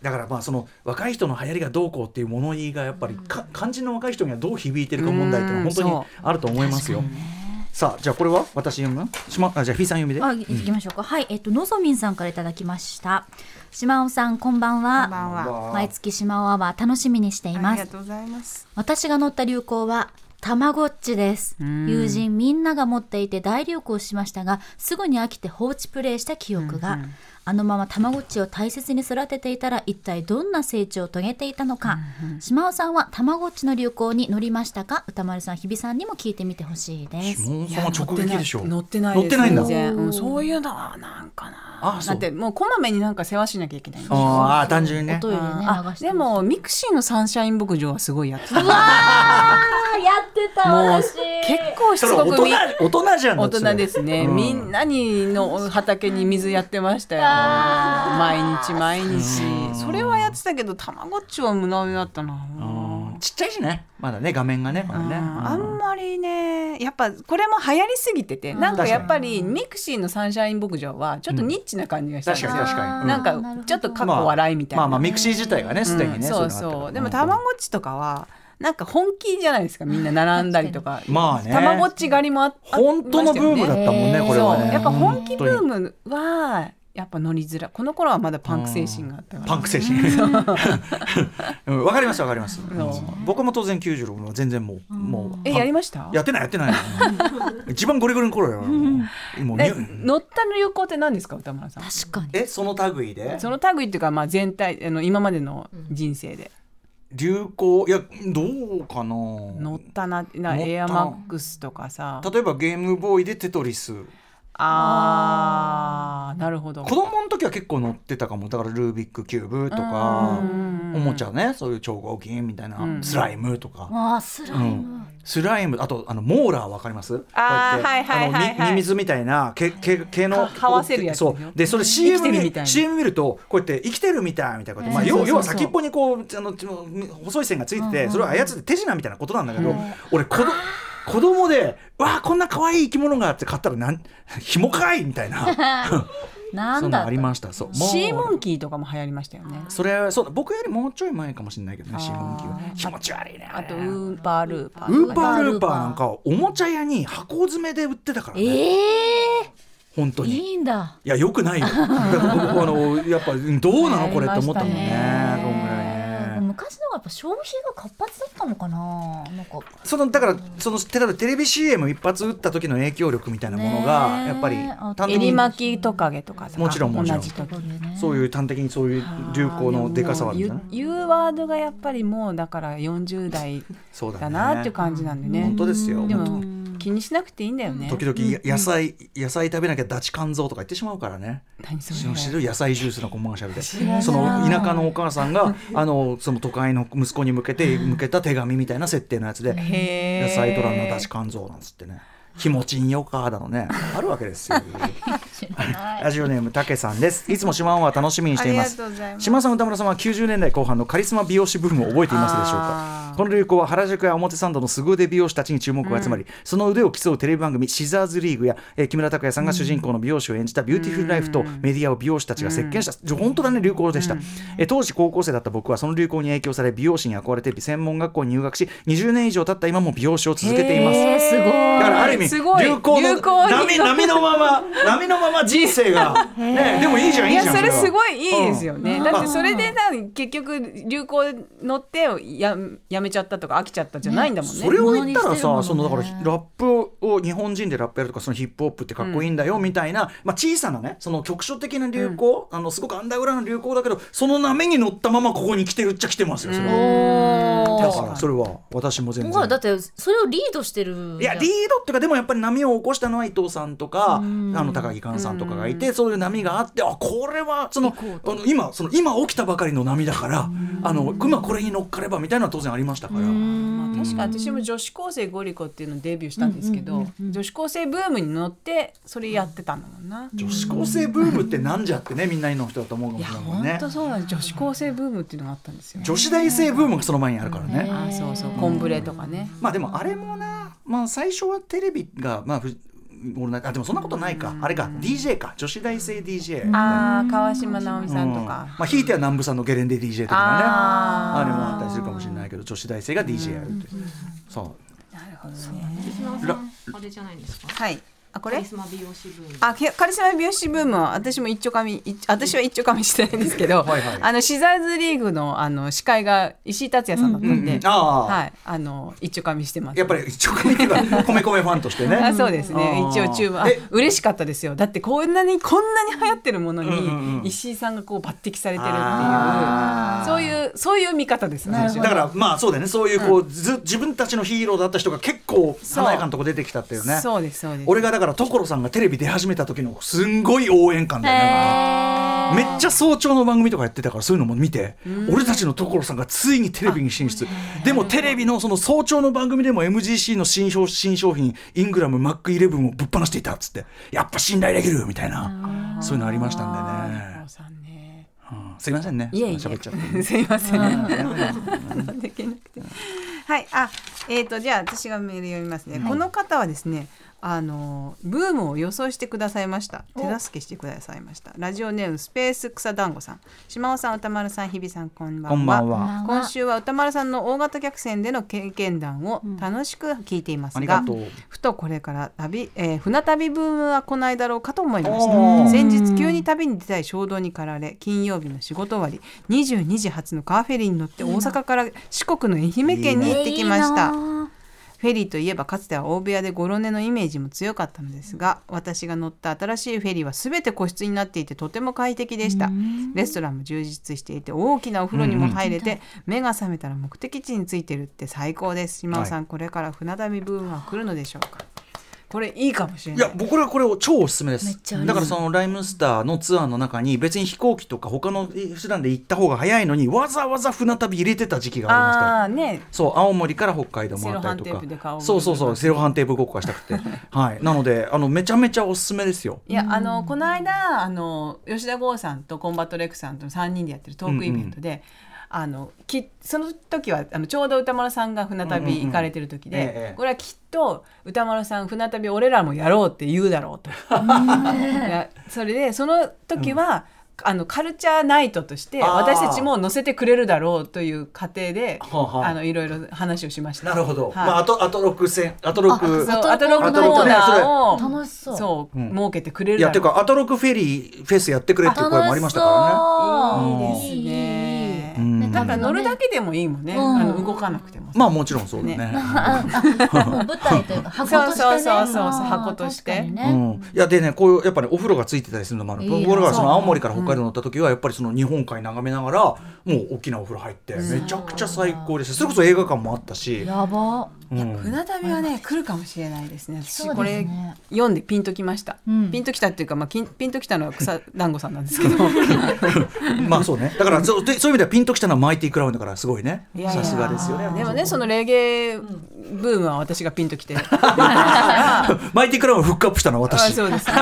Speaker 1: だからまあその若い人の流行りがどうこうっていう物言いがやっぱりか肝心の若い人にはどう響いてるか問題っていうのは本当にあると思いますよ。さあじゃあこれは私読む？しまあじゃあフィーさん読みで。
Speaker 2: あ、いきましょうか。はい、えっと、のぞみんさんからいただきました。島尾さん、こんばんは。
Speaker 3: こんばんは
Speaker 2: 毎月島尾アワー楽しみにしています。
Speaker 3: ありがとうございます。
Speaker 2: 私が乗った流行は、たまごっちです。
Speaker 3: ん
Speaker 2: 友人みんなが持っていて大流行しましたが、すぐに飽きて放置プレイした記憶が。あのままたまごっちを大切に育てていたら一体どんな成長を遂げていたのか、しまおさんはたまごっちの流行に乗りましたか？宇多丸さん日比さんにも聞いてみてほしいです。
Speaker 1: しまおさんは直撃でしょ。
Speaker 3: 乗ってない。です
Speaker 1: 乗ってないんだ。
Speaker 3: 全然うんそういうのはなんかな。
Speaker 1: あそう。
Speaker 3: だってもうこまめになんか世話しなきゃいけない
Speaker 1: ああ単純にね。
Speaker 2: お。トイレね
Speaker 3: あ
Speaker 2: 流して
Speaker 3: でもミクシーのサンシャイン牧場はすごいやってた。<laughs>
Speaker 2: うわーやってた私。
Speaker 3: 結構し
Speaker 1: それ大人
Speaker 3: つこくみ
Speaker 1: 大人じゃん。
Speaker 3: 大人ですね、
Speaker 1: うん。
Speaker 3: みんなにの畑に水やってましたよ毎日毎日。それはやってたけどたまごっちは無駄だったな。
Speaker 1: うん。ちっちゃいしね。まだね画面がねまだね。
Speaker 3: ああんまりねやっぱこれも流行りすぎてて、なんかやっぱりミクシーのサンシャイン牧場はちょっとニッチな感じがしたん
Speaker 1: かに確かに。うん。
Speaker 3: なんかちょっと過去笑いみたいな、
Speaker 1: まあまあミクシー自体がねすでにね。
Speaker 3: そうそうでもたまごっちとかはなんか本気じゃないですかみんな並んだりとか。
Speaker 1: まあね。
Speaker 3: たまごっち狩りもああ
Speaker 1: 本当のブームだったもんね
Speaker 2: えー
Speaker 1: これは
Speaker 3: やっぱ本気ブー
Speaker 1: ム。
Speaker 3: ムはやっぱ乗りづらい。この頃はまだパンク精神があったから。
Speaker 1: パンク精神。<laughs> うん。わかりますわかります。僕も当然96も全然もうもう
Speaker 3: えやりました？
Speaker 1: やってないやってない。<laughs> 一番ゴリゴリの頃よ。もう
Speaker 3: 乗った流行って何ですか？歌丸さん。
Speaker 2: 確かに。
Speaker 1: えその類で？
Speaker 3: その類っていうかまあ全体あの今までの人生で。
Speaker 1: 流行？いやどうかな。
Speaker 3: 乗ったななエアマックスとかさ。
Speaker 1: 例えばゲームボーイでテトリス。
Speaker 3: あー。なるほど。
Speaker 1: 子供の時は結構乗ってたかも。だからルービックキューブとか
Speaker 3: うん
Speaker 1: おもちゃね。そういう超合金みたいな、
Speaker 3: うん。
Speaker 1: スライムとか、
Speaker 2: あースライム、
Speaker 1: うん。スライム。あとあのモーラーわかります？
Speaker 3: あー
Speaker 1: こうやって
Speaker 3: はいはいはいはい
Speaker 1: あのミミズみたいな毛毛毛の
Speaker 3: は這わせるやつ
Speaker 1: そう。でそれ CM 見
Speaker 3: る
Speaker 1: CM 見るとこうやって生きてるみたいみたいなこと、まあ、要要は先っぽにこうあの細い線がついててそれを操って手品みたいなことなんだけど、俺子供子供でわあこんな可愛い生き物があって買ったらなん <laughs> 紐かいみたいな。<laughs>
Speaker 2: なんだ
Speaker 1: ありました。そう。
Speaker 3: シーモンキーとかも流行りましたよね。
Speaker 1: それはそうだ。僕よりもうちょい前かもしれないけどねシーモンキーは。気持ち悪いねあ
Speaker 3: とウーパールーパー
Speaker 1: ウーパールーパーなんかおもちゃ屋に箱詰めで売ってたからね。
Speaker 2: ええ
Speaker 1: 本当に。
Speaker 2: いいんだ。
Speaker 1: いやよくないよ。<laughs> あのやっぱうんどうなのこれって思ったもんね
Speaker 2: 昔のがやっぱ消費が活発だったのかな？なんか。
Speaker 1: そのだからその例えばテレビ CM 一発打った時の影響力みたいなものがやっぱり
Speaker 3: 襟巻きトカゲとかさ
Speaker 1: もちろんもちろん。
Speaker 3: 同じ時
Speaker 1: そういう端的にそういう流行のでかさはあるんじゃない
Speaker 3: 言うワードがやっぱりもうだから40代
Speaker 1: そうだ
Speaker 3: なっていう感じなんでね。
Speaker 1: 本当ですよ。
Speaker 3: で
Speaker 1: 本
Speaker 3: も気にしなくていいんだよね。
Speaker 1: 時々野菜野菜食べなきゃダチ肝臓とか言ってしまうからね。
Speaker 3: 何そ
Speaker 1: 知
Speaker 3: れ
Speaker 1: る？野菜ジュースのコマーシャルで。その田舎のお母さんがあのその都会の息子に向けて向けた手紙みたいな設定のやつで野菜取らんなダチ肝臓なんつってね。<laughs> 気持ちいいよかだのね。あるわけですよ。<laughs> ラジオネームたけさんです。いつもしまおアワー楽しみにしています。
Speaker 3: しま
Speaker 1: おさん宇多丸さんは90年代後半のカリスマ美容師ブームを覚えていますでしょうか？この流行は原宿や表参道の凄腕美容師たちに注目が集まり、その腕を競うテレビ番組「シザーズリーグ」やえー木村拓哉さんが主人公の美容師を演じた「ビューティフルライフ」とメディアを美容師たちが席巻した、本当だね流行でした、えー当時高校生だった僕はその流行に影響され美容師に憧れて専門学校に入学し20年以上経った今も美容師を続けています。
Speaker 2: えー、すごい。
Speaker 1: だからある意味流行の波波のまま波のまま人生が、<laughs> ね、でもいいじゃんいいじゃん
Speaker 3: それす
Speaker 1: い
Speaker 3: ごいいいですよね、
Speaker 1: うん。
Speaker 3: だってそれでな結局流行乗ってややめちゃったとか飽きちゃったじゃないんだもんね。
Speaker 1: それを言ったらさ、
Speaker 2: ね。
Speaker 1: そのだからラップを日本人でラップやるとかそのヒップホップってかっこいいんだよみたいな、まあ、小さなねその局所的な流行、あのすごくアンダーグラウンドの流行だけどその波に乗ったままここに来てるっちゃ来てますよそれは、
Speaker 2: お
Speaker 1: だ
Speaker 2: ー
Speaker 1: からそれは私も全然。
Speaker 2: だってそれをリードしてる
Speaker 1: いやリードっていうかでもやっぱり波を起こしたのは伊藤さんとかあの高木寛さんとかがいてそういう波があってあこれはそのあの今その今起きたばかりの波だからあの今これに乗っかればみたいなのは当然ありましたから。
Speaker 3: まあ、確か私も女子高生ゴリコっていうのをデビューしたんですけど、女子高生ブームに乗ってそれやってたんだもんな、
Speaker 1: 女子高生ブームってなんじゃってねみんなの人だと思うかもしれないもんね。
Speaker 3: 本当そうなんです。女子高生ブームっていうのがあったんですよ、
Speaker 1: 女子大生ブームがその前にあるからね、
Speaker 3: あそうそう。コンブレとかね、
Speaker 1: まあでもあれもなまあ最初はテレビがまあふ俺なあでもそんなことないか。あれか。DJ か。女子大生 DJ
Speaker 3: ああ川島直美さんと
Speaker 1: うん。
Speaker 3: か、
Speaker 1: まあひいては南部さんのゲレンデ DJ とかね。
Speaker 3: あ
Speaker 1: れもあったりするかもしれないけど女子大生が DJ やるってそ
Speaker 3: なるほどね。
Speaker 5: 島田さんあれじゃないですか？
Speaker 3: はいあこれ？
Speaker 5: カリスマ美容師ブーム。
Speaker 3: あけカリスマ美容師ブームは私も一丁紙一私は一丁紙してないんですけど
Speaker 1: はいはい。
Speaker 3: あのシザーズリーグのあの司会が石井達也さんだったんで、
Speaker 1: うんうんああ。
Speaker 3: はい。あの一丁紙してます。
Speaker 1: うやっぱり一応っていうか <laughs> 米米ファンとしてね。
Speaker 3: あそうですね。一応注文嬉しかったですよ。だってこんなにこんなに流行ってるもの
Speaker 1: うんうんうん。
Speaker 3: に石井さんがこう抜擢されてるっていうそういうそういう見方です私は。
Speaker 1: だからまあそうだよね。そういうこう、ず自分たちのヒーローだった人が結構華やかなとこ出てきたっていうね。
Speaker 3: そうですそうです。
Speaker 1: 俺がだから所さんがテレビ出始めた時のすんごい応援感だよね。めっちゃ早朝の番組とかやってたからそういうのも見て俺たちの所さんがついにテレビに進出。でもテレビのその早朝の番組でも MGC の新商新商品イングラムマックイレブンをぶっ放していたっつって。やっぱ信頼できるみたいな。そういうのありましたんでね。うんすいませんね。
Speaker 3: いえいえ。
Speaker 1: 喋っちゃって。
Speaker 3: すいません。<laughs> できなくて。はい。あえー、とじゃあ私がメール読みますね、この方はですねあのブームを予想してくださいました。手助けしてくださいました。ラジオネームスペース草団子さん。島尾さん歌丸さん日比さんこんばんは。
Speaker 1: こんばんは。
Speaker 3: 今週は歌丸さんの大型客船での経験談を楽しく聞いていますが、
Speaker 1: ありが
Speaker 3: ふとこれから旅、えー船旅ブームは来ないだろうかと思いました。先日急に旅に出たい衝動に駆られ金曜日の仕事終わり22時発のカーフェリーに乗って大阪から四国の愛媛県に行ってきましたフェリーといえばかつては大部屋でゴロ寝のイメージも強かったのですが私が乗った新しいフェリーは全て個室になっていてとても快適でした。レストランも充実していて大きなお風呂にも入れて目が覚めたら目的地に着いてるって最高です。島尾さん、これから船旅ブームは来るのでしょうか？これいいかもしれない。
Speaker 1: いや僕はこれを超おすすめです。だからそのライムスターのツアーの中に別に飛行機とか他の手段で行った方が早いのにわざわざ船旅入れてた時期がありますから。
Speaker 3: ね。
Speaker 1: そう青森から北海道もあったりとかそうそうそうセロハンテープごっこがしたくて。<laughs> はい。なのであのめちゃめちゃおすすめですよ。
Speaker 3: いやあのこの間あの吉田剛さんとコンバットレックさんと3人でやってるトークイベントで、あのきその時はあのちょうど歌丸さんが船旅行かれてる時で、
Speaker 1: うんうんうんええ。
Speaker 3: これはきっと歌丸さん船旅俺らもやろうって言うだろうと。<laughs> いやそれでその時は、あのカルチャーナイトとして私たちも乗せてくれるだろうという仮定で
Speaker 1: はあ
Speaker 3: のいろいろ話をしました。
Speaker 1: なるほど、
Speaker 3: はい。
Speaker 1: まああとあと6戦。あと6
Speaker 3: そう
Speaker 2: あ
Speaker 3: アトロックコ
Speaker 1: アトロックね
Speaker 3: ーナーを
Speaker 2: 楽しそう。
Speaker 3: そう、
Speaker 1: うん。
Speaker 3: 設けてくれる
Speaker 1: いやて
Speaker 3: だろう
Speaker 1: かアトロクフェリーフェスやってくれっていう声もありましたからね。
Speaker 3: いいですね。なんか乗るだけでもいいもんね。
Speaker 2: うん
Speaker 3: あの動かなくても。
Speaker 1: まあもちろんそうだね。
Speaker 3: ね。
Speaker 2: も <laughs> う舞台というか箱としてね。
Speaker 3: そうそうそう箱として。
Speaker 1: うん、いやでねこういうやっぱねお風呂がついてたりするのもある。僕らがその青森から北海道乗った時はやっぱりその日本海眺めながらもう大きなお風呂入ってめちゃくちゃ最高でした。それこそ映画館もあったし、
Speaker 2: やば。
Speaker 1: うん。
Speaker 3: 船旅はね来るかもしれないですね。私これ読んでピンときました。
Speaker 2: うん。
Speaker 3: ピンときたっていうかまあピンピンときたのは草団子さんなんですけど。<laughs>
Speaker 1: まあそうね。だからそうでそういう意味ではピンときたのはマイティクラウンだからすごいね。さすがですよね。
Speaker 3: でもねそのレゲエブームは私がピンときて。<laughs>
Speaker 1: マイティクラウンをフックアップしたのは
Speaker 3: あ
Speaker 1: 私
Speaker 3: そうです <laughs>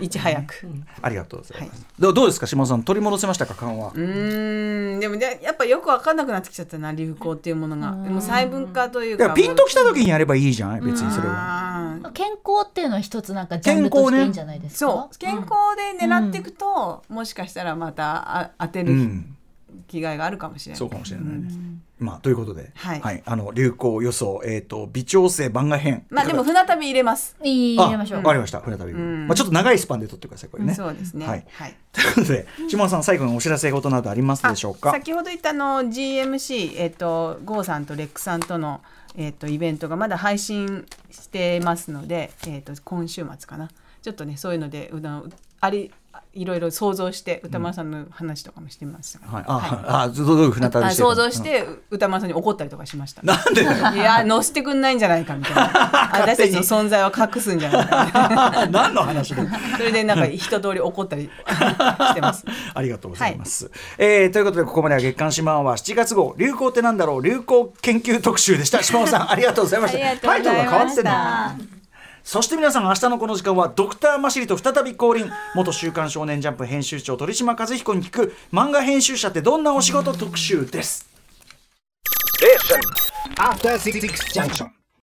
Speaker 3: い。ち早く。
Speaker 1: ありがとうございます、どうどうですか島田さん取り戻せましたか緩和
Speaker 3: うーん。でもねやっぱよく分かんなくなってきちゃったな流行っていうものが。でも細分化というか。
Speaker 1: いやピンときた時にやればいいじゃない別にそれは。
Speaker 3: は。
Speaker 2: 健康っていうのは一つなんかジャンルとしていいんじゃないですか？
Speaker 3: そう。健康で狙っていくと、もしかしたらまたあ当てる
Speaker 1: うん。
Speaker 3: 気概があるかもしれない。
Speaker 1: そうかもしれないね、まあということで、
Speaker 3: はい。
Speaker 1: あの流行予想えっ、と微調整番外編。
Speaker 3: まあでも船旅入れます。
Speaker 2: いい
Speaker 1: あ
Speaker 2: 入れましょう。
Speaker 1: わかりました。船旅、
Speaker 3: ん。
Speaker 1: まあちょっと長いスパンで撮ってくださいこれね、
Speaker 3: そうですね。
Speaker 1: はい。
Speaker 3: はい。
Speaker 1: ということで島田さん最後にお知らせ事などありますでしょうか？
Speaker 3: 先ほど言ったあの GMC えっ、とゴーさんとレックさんとのえっ、とイベントがまだ配信してますので、えっ、と今週末かな。ちょっとねそういうのでうなありいろいろ想像して歌丸さんの話とかもしてました。から、
Speaker 1: はい、あ、あ、どうどういう船旅
Speaker 3: 想像して歌丸さんに怒ったりとかしました。
Speaker 1: なんで
Speaker 3: いや乗せてくんないんじゃないかみたいな。<laughs> 私たちの存在を隠すんじゃないか <laughs>
Speaker 1: 何の話だよ
Speaker 3: それでなんか一通り怒ったり <laughs> してます。
Speaker 1: ありがとうございます、えーということでここまでは月刊島は7月号。流行ってなんだろう？流行研究特集でした。島尾さんありがとうございました。タイトルが変わってんのそして皆さん明日のこの時間はドクターマシリと再び降臨元週刊少年ジャンプ編集長鳥島和彦に聞く漫画編集者ってどんなお仕事特集です
Speaker 4: After 66 Junction.